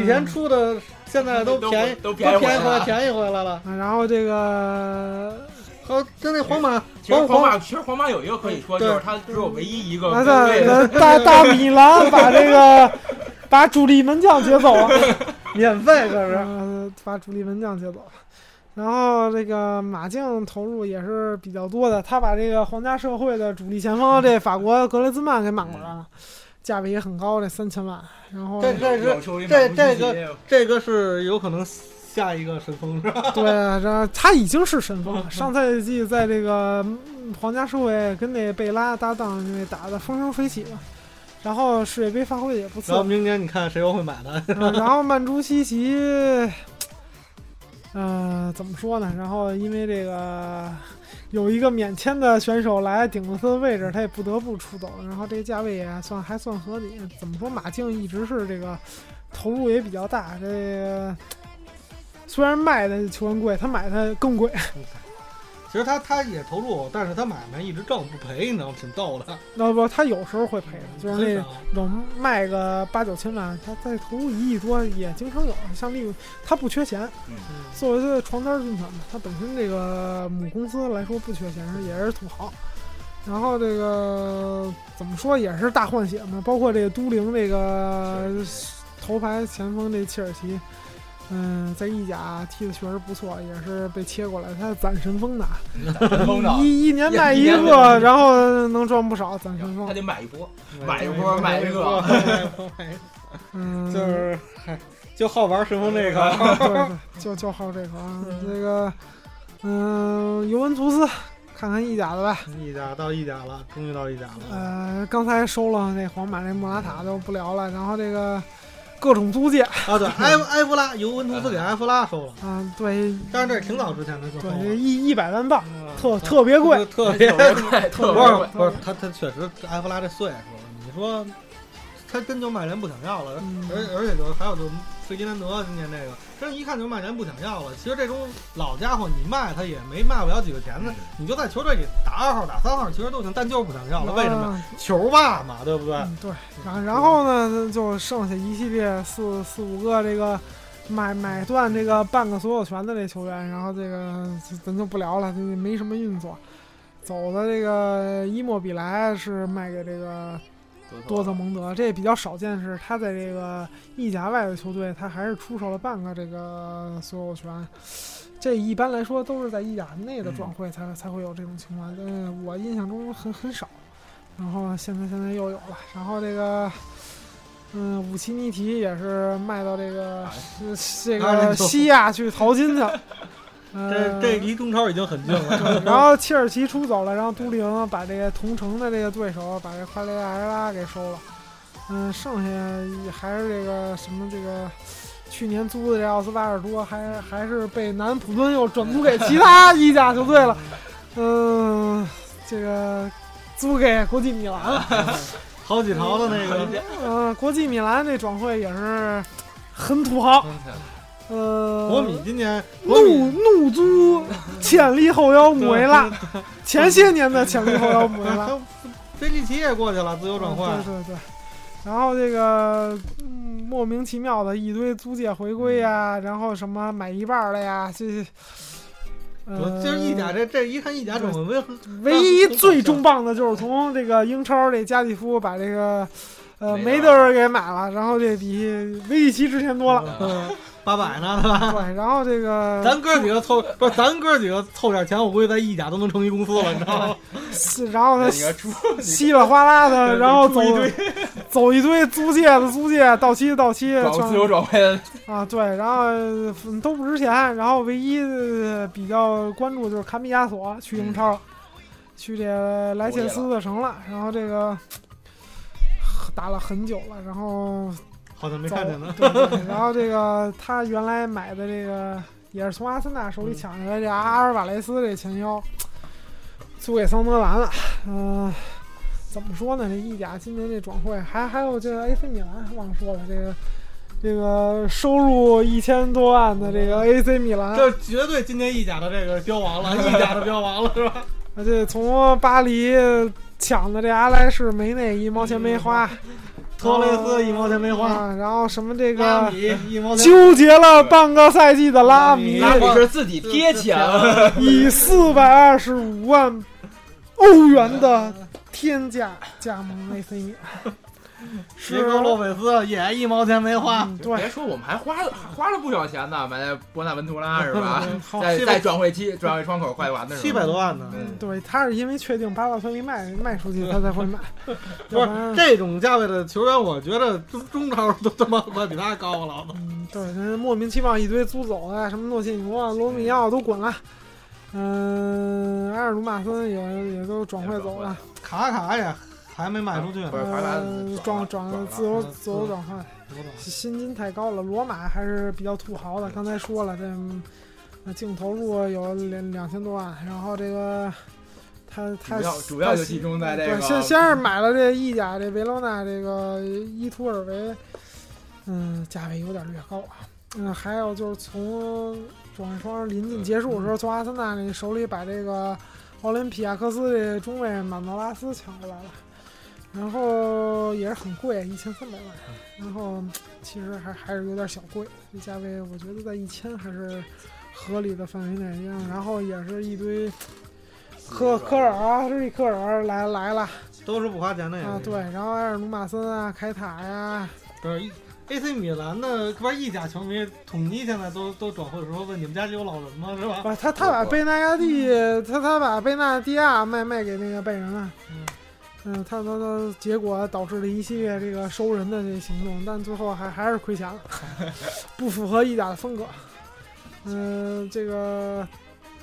以前出的现在都便宜，都都便宜回来，便宜回来了。啊然后这个好，就那皇马，其实皇皇马，其实皇马有一个可以说，对就是他只有唯一一个那 对在大大米兰把这个把主力门将接走了，免费可是。呃，把主力门将接走了。然后这个马竞投入也是比较多的，他把这个皇家社会的主力前锋这法国格雷兹曼给买过来了，价位也很高，这三千万。然后这这这这个这个是有可能下一个神锋是吧？对，这他已经是神锋了。上赛季在这个嗯皇家社会跟那贝拉搭档那打的风生水起嘛，然后世界杯发挥的也不错。然后明年你看谁又会买他？嗯然后曼朱西奇，呃，怎么说呢？然后因为这个有一个免签的选手来顶了他的位置，他也不得不出走。然后这个价位也算还算合理。怎么说？马竞一直是这个投入也比较大。这个虽然卖的球员贵，他买的更贵。其实他他也投入，但是他买卖一直挣不赔，你知道吗？挺逗的。那不，他有时候会赔的，就是那很少有卖个八九千万，他再投入一亿多也经常有。像利物他不缺钱，嗯作为他的床单军团嘛，他本身这个母公司来说不缺钱，也是土豪。然后这个怎么说也是大换血嘛，包括这个都灵这个头牌前锋这切尔西，嗯，在意甲踢的确实不错，也是被切过来，他攒神锋的，一一年卖一个，然后能赚不少，攒神锋他。得买一波，买一波买一个，嗯，就是嗨，就好玩神锋这个。就就好这个啊，这个嗯，尤文图斯，看看意甲的吧。意甲到意甲了，终于到意甲了。呃，刚才收了那皇马那莫拉塔就不聊了，然后这个各种租借，啊，对，埃 埃弗拉，尤文图斯给埃弗拉收了，啊、对。但是这是挺早之前的就收对，一一百万镑，嗯。特特别贵。特别特别贵，特不别贵。是不是，他他确实埃弗拉这岁数，你说他真就卖人不想要了，嗯而而且就是还有就是费迪南德今年这个，真一看就卖人不想要了。其实这种老家伙你卖他也没卖不了几个钱的，你就在球队里打二号打三号，其实都行，但就是不想要了，为什么？啊球霸嘛，对不对？嗯，对。然后然后呢，就剩下一系列四四五个这个买买断这个半个所有权的这球员，然后这个咱就不聊了，这没什么运作。走的这个伊莫比莱是卖给这个多特蒙德，这也比较少见，是他在这个意甲外的球队，他还是出售了半个这个所有权。这一般来说都是在意甲内的转会才、才会有这种情况，嗯，我印象中很很少。然后现在现在又有了，然后这个。嗯，武奇尼提也是卖到这个、是这个西亚去淘金去了。这呃这离中超已经很近了。然后切尔西出走了，然后都灵把这个同城的这个对手把这夸雷亚埃拉给收了。嗯，剩下还是这个什么这个去年租的这奥斯巴尔多，还还是被南普敦又转租给其他意甲球队了。嗯，这个租给国际米兰了。好几条的那个，嗯，国际米兰那转会也是很土豪。呃，国米今年米怒怒租 潜力后腰姆维拉，前些年的潜力后腰姆维拉，还菲利奇也过去了，自由转会。对对对。然后这个、嗯、莫名其妙的一堆租借回归呀，然后什么买一半儿的呀，这呃，就是意甲这这一看意甲转会为唯一最重磅的就是从这个英超这加利夫把这个呃梅德尔给买了，然后这比维利奇值钱多了。嗯八百呢，对吧？对，然后这个 咱哥几个凑不是咱哥几个凑点钱，我估计在意甲都能成一公司了，你知道吗？是然后稀里哗啦的，然后走一堆走一堆租借的租借，到期的到期，自由转会的，啊，对，然后嗯都不值钱，然后唯一呃比较关注就是坎比亚索去英超，去这莱切斯特城了，然后这个打了很久了，然后好像没看见呢。对对，然后这个他原来买的这个也是从阿森纳手里抢下来这阿尔瓦雷斯这前腰，租给桑德兰了，嗯、怎么说呢？这意甲今年这转会，还还有这个 AC 米兰忘了说了，这个这个收入一千多万的这个 AC 米兰，这绝对今年意甲的这个标王了，意甲的标王了，是吧？而且从巴黎抢的这阿莱士梅内一毛钱没花，托雷斯一毛钱没花，啊，然后什么这个拉米一毛钱。纠结了半个赛季的拉米，拉米。是自己贴钱，以四百二十五万欧元的天价加盟 AC 米兰，杰克洛佩斯也一毛钱没花，嗯对别说我们还花了花了不少钱呢，买的博纳文图拉是吧？好在七百在转会期转会窗口快完的时候，七百多万呢。嗯对，他是因为确定巴洛特利卖卖出去，他才会买，不是这种价位的球员，我觉得中中超都他妈我比他高了。嗯，对，那莫名其妙一堆租走的，什么诺切尼啊、罗米奥都滚了。嗯，埃尔努马森也也都转会走了，卡卡也还没卖出去转转了自由转自由转会，薪金太高了。罗马还是比较土豪的，刚才说了，这那净投入有两两千多万，然后这个他他主要主要就集中在这对，个先先是买了这意甲这维罗纳这个伊图尔维，嗯，价位有点略高啊。嗯，还有就是从转会窗临近结束的时候，从阿森纳那手里把这个奥林匹亚克斯的中卫马诺拉斯抢过来了，然后也是很贵，一千三百万，然后其实还还是有点小贵，这价位我觉得在一千还是合理的范围内，然后也是一堆科科尔啊，瑞科尔来来了。都是不花钱的呀。啊，对，然后埃尔努马森啊、凯塔呀，不是 AC 米兰的不是意甲球迷统一现在都都转会的时候问你们家里有老人吗？是吧？不，他他把贝纳亚蒂，他他把贝纳蒂亚卖卖给那个拜仁了。嗯嗯，他他他，结果导致了一系列这个收人的这行动，但最后还还是亏钱了，不符合意甲的风格。嗯、这个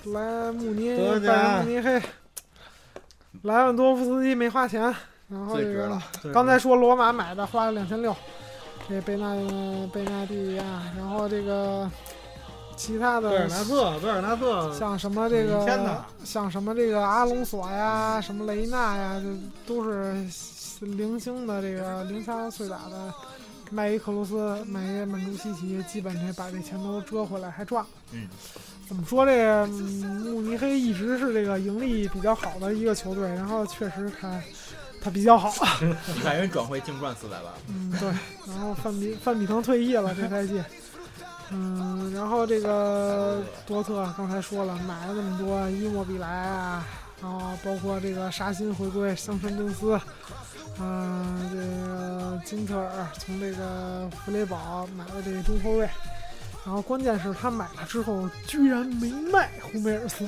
莱穆尼拜仁慕尼黑，莱万多夫斯基没花钱，然后这个。刚才说罗马买的花了两千六，这贝纳贝纳蒂亚，然后这个其他的贝尔纳特，贝尔纳特像什么这个像什么这个阿隆索呀，什么雷纳呀，这都是零星的这个零三碎打的。卖一克罗斯，买一曼朱西奇，基本这把这钱都折回来，还赚。嗯，怎么说这慕尼黑一直是这个盈利比较好的一个球队，然后确实他他比较好。百人转会净赚四百万，嗯，对。然后范比范比腾退役了这赛季，嗯，然后这个多特刚才说了，买了那么多伊莫比莱啊，然后包括这个沙欣回归，香川真司，嗯、这个金特尔从这个弗雷堡买了这个中后卫。然后关键是他买了之后，居然没卖胡梅尔斯，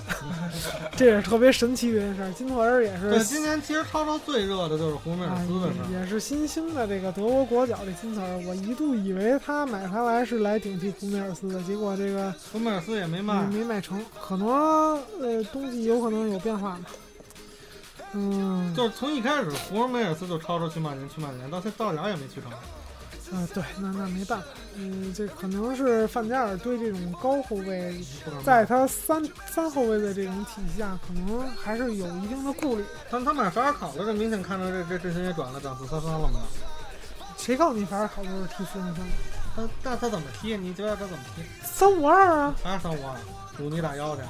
这也是特别神奇的一件事儿。金特尔也是对，今年其实超超最热的就是胡梅尔啊斯的事儿。也是新兴的这个德国国脚这金词儿，我一度以为他买他来是来顶替胡梅尔斯的，结果这个胡梅尔斯也没没卖，没卖成，可能呃冬季有可能有变化吧。嗯，就是从一开始胡梅尔斯就超超去曼联，去曼联，到现到了也没去成。呃对，那那没办法，嗯，这可能是范加尔对这种高后卫，在他三三后卫的这种体系下，可能还是有一定的顾虑。但他买法尔考了，这明显看到这这这些也转了转四三三了嘛。谁告诉你法尔考就是踢四三三？他那他怎么踢？你觉得他怎么踢？三五二啊？还是三五二？鲁尼打腰去？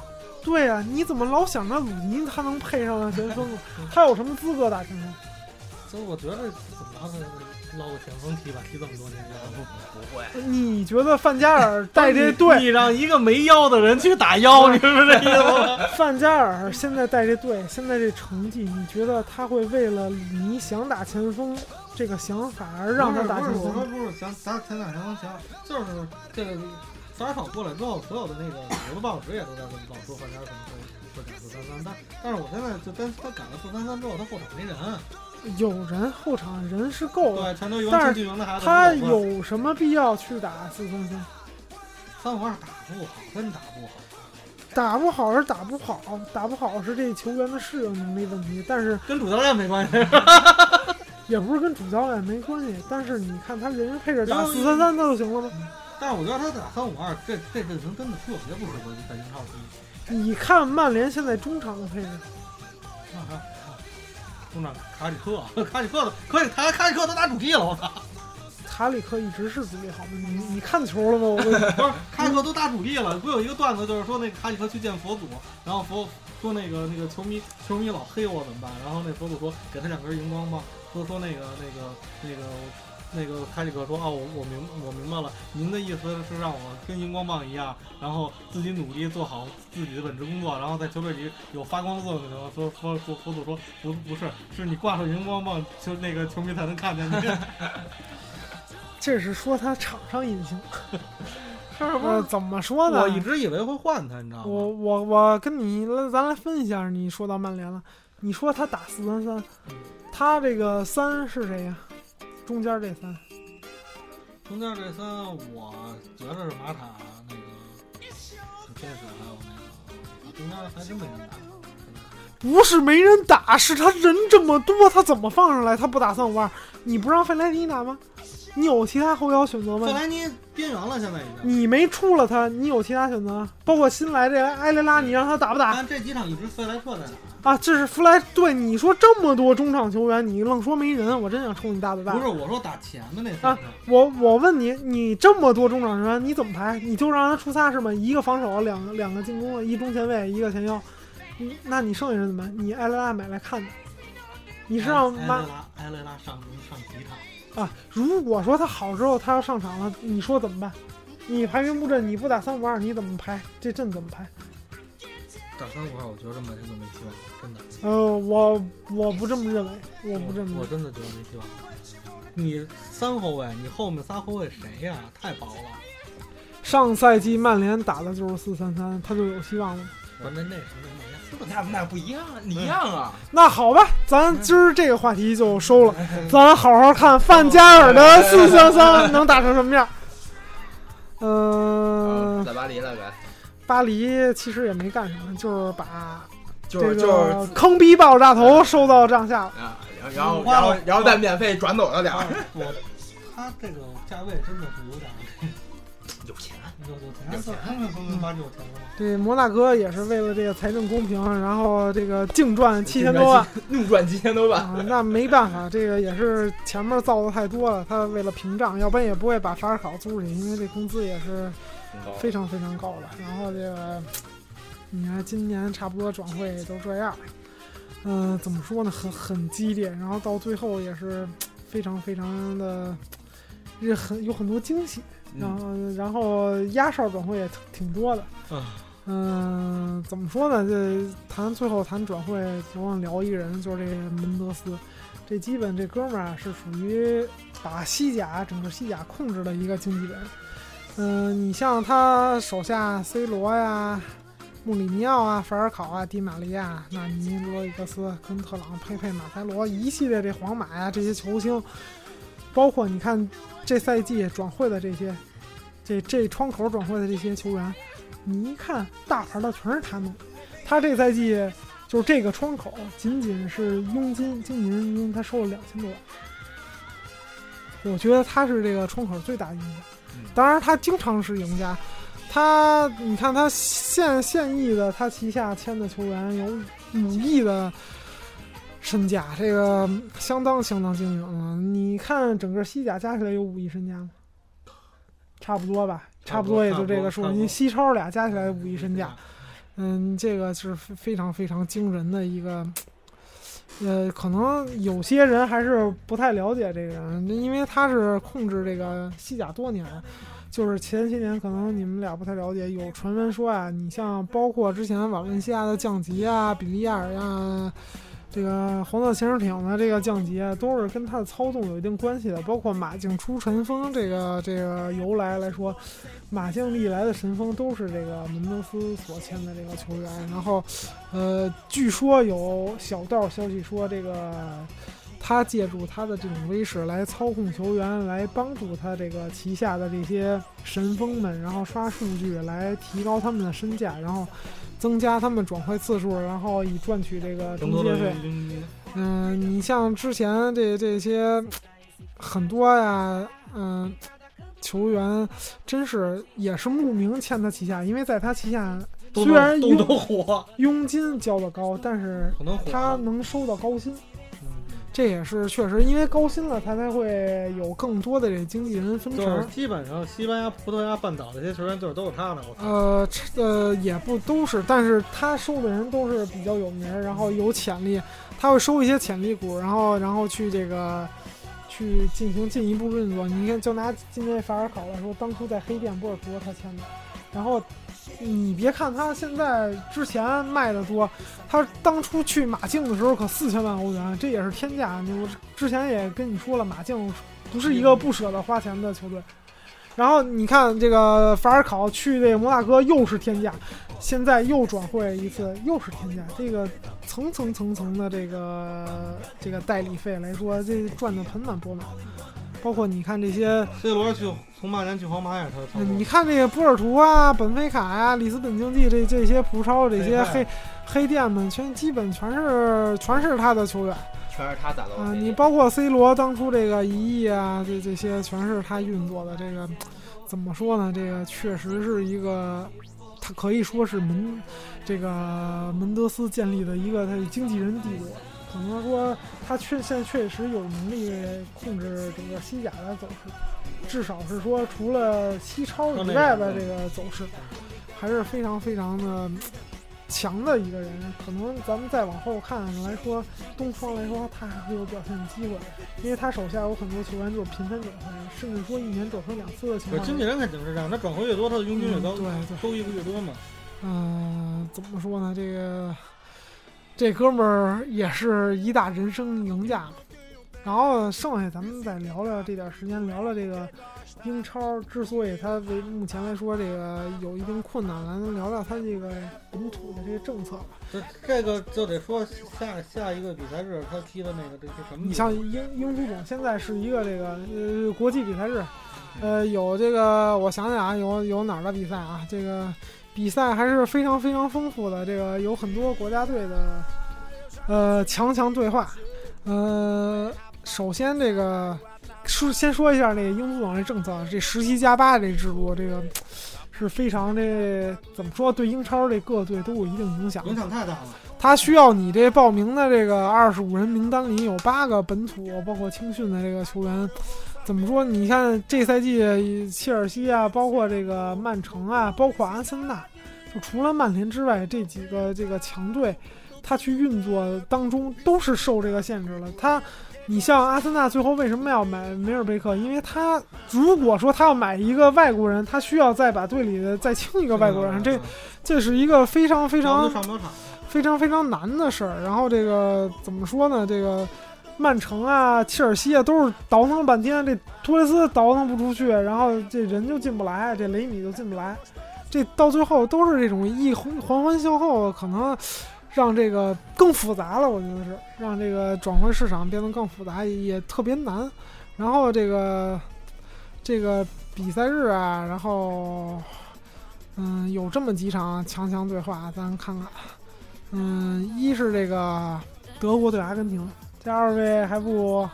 对啊、你怎么老想着鲁尼他能配上前锋啊？他有什么资格打前锋？所以我觉得怎么着捞个前锋踢吧，踢这么多年不不会，你觉得范加尔 带这队，你让一个没腰的人去打腰，你是不是这意思吗？范加尔现在带这队，现在这成绩，你觉得他会为了你想打前锋这个想法而让他打不是不是我说不是想打前打前锋行，就是这个萨尔考过来之后，所有的那个有的报纸也都在这么报，说范加尔可能会会改四三三，但但是我现在就跟他改了四三三之后，他后场没人，有人后场人是够的，对，全都一但是他有什么必要去打四三三？三五二打不好，真打不好。打不好是打不好，打不好是这球员的适应能力问题，但是跟主教练没关系，也不是跟主教练没关系。但是你看他人员配置打四三三，那就行了吗？但是我觉得他打三五二这这阵型真的特别不适合在英超踢。你看曼联现在中场的配置，那还中场卡里克，卡里克的可以，他卡里克都打主力了，我操！卡里克一直是主力好吗？你你看球了吗？我跟你 不是卡里克都打主力了，不有一个段子就是说那个卡里克去见佛祖，然后佛说那个那个球迷球迷老黑我怎么办？然后那佛祖说给他两根荧光棒，说说那个那个那个那个卡里克说哦我我明我明白了，您的意思是让我跟荧光棒一样，然后自己努力做好自己的本职工作，然后在球队里有发光作用。说说说佛祖说不不是，是你挂上荧光棒，就那个球迷才能看见你。这是说他场上隐形，是呃，怎么说呢？我一直以为会换他，你知道吗？我我我跟你，咱来分析一下。你说到曼联了，你说他打四三三，他这个三是谁呀？中间这三，中间这三，我觉得是马塔那个天使，还有那个中间还真没人打。不是没人打，是他人这么多，他怎么放上来？他不打三五二，你不让费莱尼打吗？你有其他后腰选择吗费？莱尼边缘了，现在已经。你没出了他，你有其他选择？包括新来这埃雷拉，你让他打不打但这几场一直费莱特在打。啊？这是弗莱对你说这么多中场球员，你愣说没人，我真想抽你大嘴巴不。是我说打前的那三啊个，我我问你，你这么多中场球员，你怎么排？你就让他出仨是吗？一个防守，两个两个进攻，一中前卫，一个前腰。你那你剩下人怎么办？你埃雷拉买来看的，你是让马埃雷拉埃雷拉上上几场？啊？如果说他好之后他要上场了，你说怎么办？你排兵布阵，你不打三五二，你怎么排？这阵怎么排？打三五二，我觉得曼联都没希望，真的。呃，我我不这么认为，我不这么认为。我真的觉得没希望。你三后卫，你后面仨后卫谁呀、太薄了。上赛季曼联打的就是四三三，他就有希望了吗。不是那那是那曼联四个那那不一样，你一样啊！那好吧，咱今儿这个话题就收了，咱好好看范加尔的四 三三能打成什么样。嗯，在巴黎了呗，巴黎其实也没干什么，就是把就是就是坑逼爆炸头收到账下了。啊，然后然后然后然后再免费转走了点儿，我他这个价位真的是有点对，摩纳哥也是为了这个财政公平，然后这个净赚七千多万。怒赚七千多万，啊，那没办法，这个也是前面造的太多了，他为了屏障，要不然也不会把法尔考租出去，因为这工资也是非常非常高的。然后这个，你看今年差不多转会都这样，嗯、怎么说呢，很很激烈，然后到最后也是非常非常的，也很有很多惊喜，然后然后压哨转会也挺挺多的。嗯嗯，怎么说呢？这谈最后谈转会，就忘聊一个人，就是这门德斯。这基本这哥们儿啊，是属于把西甲整个西甲控制的一个经纪人。嗯、你像他手下 C 罗呀、穆里尼奥啊、法尔考啊、迪玛利亚、纳尼、罗伊格斯、跟特朗、佩佩、马塞罗一系列这皇马呀这些球星，包括你看这赛季转会的这些，这这窗口转会的这些球员，你一看大牌的全是他们。他这赛季就是这个窗口，仅仅是佣金经纪人佣金，他收了两千多万。我觉得他是这个窗口最大的赢家。当然，他经常是赢家。他，你看他现现役的，他旗下签的球员有五亿的身价，这个相当相当惊人了。你看整个西甲加起来有五亿身价吗？差不多吧，差不多也就这个数。你西超俩加起来五亿身价，嗯，这个是非非常非常惊人的一个，呃，可能有些人还是不太了解这个人，因为他是控制这个西甲多年。就是前些年可能你们俩不太了解，有传闻说啊，你像包括之前瓦伦西亚的降级啊、比利亚尔呀、这个黄色潜水艇的这个降级啊，都是跟它的操纵有一定关系的。包括马竞出神锋这个这个由来来说，马竞历来的神锋都是这个门德斯所签的这个球员。然后，呃，据说有小道消息说，这个他借助他的这种威势来操控球员，来帮助他这个旗下的这些神锋们，然后刷数据来提高他们的身价，然后。增加他们转会次数，然后以赚取这个中介费。嗯，你像之前这这些很多呀，嗯，球员真是也是慕名签他旗下，因为在他旗下虽然佣佣金交的高，但是他能收到高薪。这也是确实，因为高薪了，他才会有更多的这经纪人分成。基本上，西班牙、葡萄牙半岛这些球员就是都是他的。呃，呃，也不都是，但是他收的人都是比较有名，然后有潜力，他会收一些潜力股，然后然后去这个去进行进一步运作。你看，就拿今天法尔考来说，当初在黑店波尔图他签的，然后。你别看他现在之前卖的多，他当初去马竞的时候可四千万欧元，这也是天价。我之前也跟你说了，马竞不是一个不舍得花钱的球队。然后你看这个法尔考去这摩纳哥又是天价，现在又转会一次又是天价。这个层层层层的这个这个代理费来说，这赚的盆满钵满。包括你看这些，C 罗去从曼联去皇马也是。你看这个波尔图啊、本菲卡呀、里斯本竞技这这些葡超这些黑黑店们，全基本全是全是他的球员，全是他打造的。啊，你包括 C 罗当初这个一亿啊，这这些全是他运作的。这个怎么说呢？这个确实是一个，他可以说是门这个门德斯建立的一个他的经纪人帝国。可能说他确现在确实有能力控制整个西甲的走势，至少是说除了西超以外的这个走势，还是非常非常的强的一个人。可能咱们再往后看来说，东窗来说他还会有表现的机会，因为他手下有很多球员就是频繁转会，甚至说一年转会两次的情况。经纪人肯定是这样，他转会越多，他的佣金越高，对，收益不越多嘛。嗯，怎么说呢？这个。这哥们儿也是一大人生赢家，然后剩下咱们再聊聊这点时间，聊聊这个英超之所以他为目前来说这个有一定困难，咱聊聊他这个本土的这个政策吧。这这个就得说下下一个比赛日他踢的那个这是什么？你像英英足总现在是一个这个呃国际比赛日，呃有这个我想想啊，有有哪儿的比赛啊？这个。比赛还是非常非常丰富的，这个有很多国家队的，呃，强强对话。呃，首先这个说先说一下那个英足总这政策，这十七加八这制度，这个是非常这怎么说，对英超这各队都有一定影响。影响太大了。他需要你这报名的这个二十五人名单里有八个本土，包括青训的这个球员。怎么说？你看这赛季切尔西啊，包括这个曼城啊，包括阿森纳，就除了曼联之外，这几个这个强队，他去运作当中都是受这个限制了。他，你像阿森纳最后为什么要买梅尔贝克？因为他如果说他要买一个外国人，他需要再把队里的再清一个外国人，这这是一个非常非常非常非常难的事儿。然后这个怎么说呢？这个。曼城啊，切尔西啊，都是倒腾了半天，这托雷斯倒腾不出去，然后这人就进不来，这雷米就进不来，这到最后都是这种一环环相扣，可能让这个更复杂了。我觉得是让这个转会市场变得更复杂，也特别难。然后这个这个比赛日啊，然后嗯，有这么几场强强对话，咱看看。嗯，一是这个德国对阿根廷。这二位还不，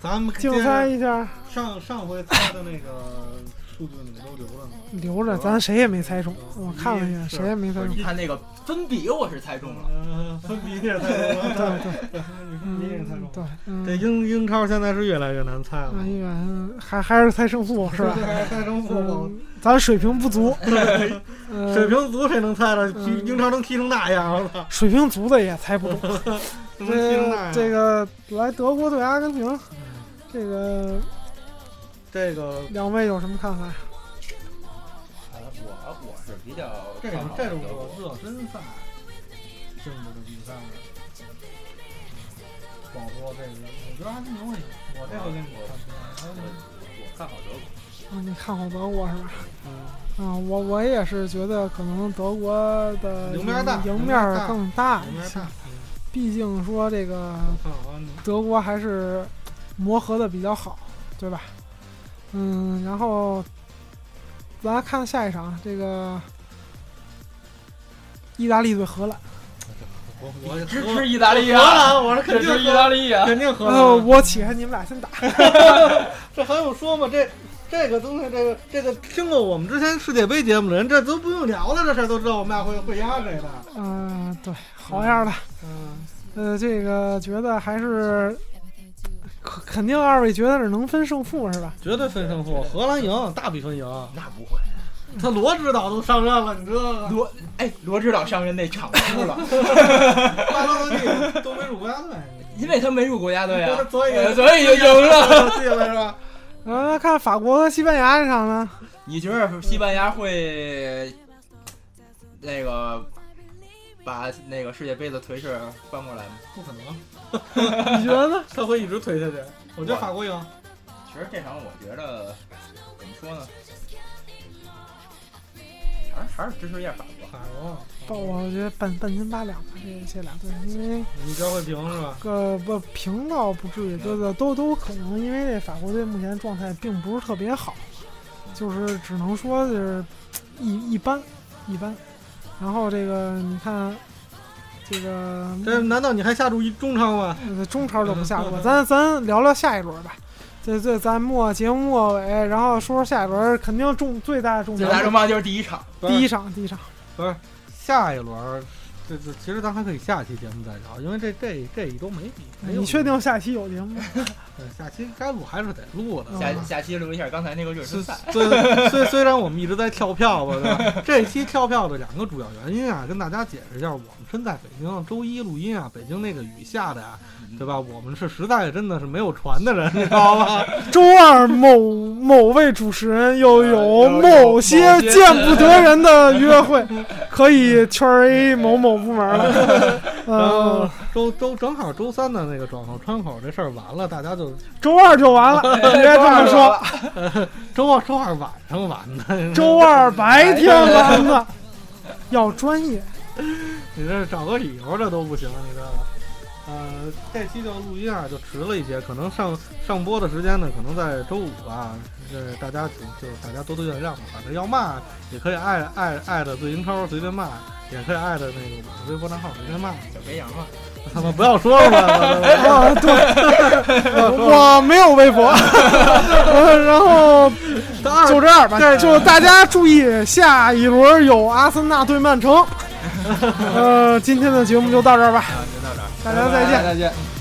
咱们竞猜一下。上上回猜的那个数据你们都留着呢。留着，咱谁也没猜中。我看了一眼，谁也没猜中。你看那个分比，我是猜中了。嗯，分比你也猜中了。对 对，你也猜中。对，这英英超现在是越来越难猜了。哎呀，还还是猜胜负是吧？猜胜负，咱水平不足。水平足谁能猜了？英超能踢成那样了？水平足的也猜不中。这这个来德国对阿根廷，这个这个两位有什么看法？我我是比较这种这种热身赛性质的比赛，不好说。这个我觉得阿根廷会赢，我这回跟你看不一样。我看好德国。啊，你看好德国是吧？嗯，啊，我我也是觉得可能德国的赢面大赢赢面更大一些毕竟说这个德国还是磨合的比较好，对吧？嗯，然后咱看下一场，这个意大利对荷兰。我我支持意大利荷啊！兰，我是肯定支持意大利啊！肯定荷兰。我起开，你们俩先打。这还用说吗？这这个东西，这个这个听过我们之前世界杯节目的人，这都不用聊了，这事儿都知道我们俩会会压谁的。嗯、对，好样的。嗯，呃，这个觉得还是可肯定二位觉得是能分胜负是吧？绝对分胜负，荷兰赢，大比分赢。那不会，他罗指导都上任了，你知道吗？罗哎，罗指导上任那场输了，巴洛特利都没入国家队，因为他没入国家队啊，所以所以就赢了。进了是吧？呃，看法国和西班牙这场呢，你觉得西班牙会那个把那个世界杯的颓势翻过来吗？不可能，你觉得呢？他会一直颓下去。我觉得法国赢。其实这场我觉得怎么说呢，还是还是支持一下法国。法国，不，我觉得半半斤八两吧，这这俩队，因为你觉得会平是吧？个不平倒不至于，都都都有可能，因为这法国队目前状态并不是特别好，就是只能说是一一般一般。然后这个你看，这个这难道你还下注一中超吗？呃中超就不下了，咱咱聊聊下一轮吧。这这咱末节目末尾，然后说说下一轮，肯定重最大的重点最大争霸就是第一场，第一场第一场。不是下一轮儿，这这其实咱还可以下期节目再聊，因为这这这一周没没有。你确定下期有节目吗？对下期该录还是得录的。下下期录一下刚才那个热身赛。虽虽虽然我们一直在跳票吧，对吧？这期跳票的两个主要原因啊，跟大家解释一下。我们身在北京，周一录音啊，北京那个雨下的呀、对吧？我们是实在真的是没有船的人，你知道吧？周二某某位主持人又有有某些见不得人的约会，可以圈 A 某某部门了。然后呃，周周正好周三的那个转号窗口这事儿完了，大家就 周二就完了，别这么说，周二周二晚上完的。周二白天完的，要专业。你这找个理由这都不行，你知道吧？呃，这期就录音啊，就迟了一些，可能上上播的时间呢，可能在周五吧。这大家就就大家多多原谅吧，反正要骂也可以艾艾艾的最英超随便骂，也可以艾的那个我的微博账号随便骂。小肥羊嘛，他们不要说了吧，啊，对，我没有微博，呃然后 就这样吧，就大家注意，下一轮有阿森纳对曼城。呃，今天的节目就到这儿吧，啊，就到这儿，大家再见。再见。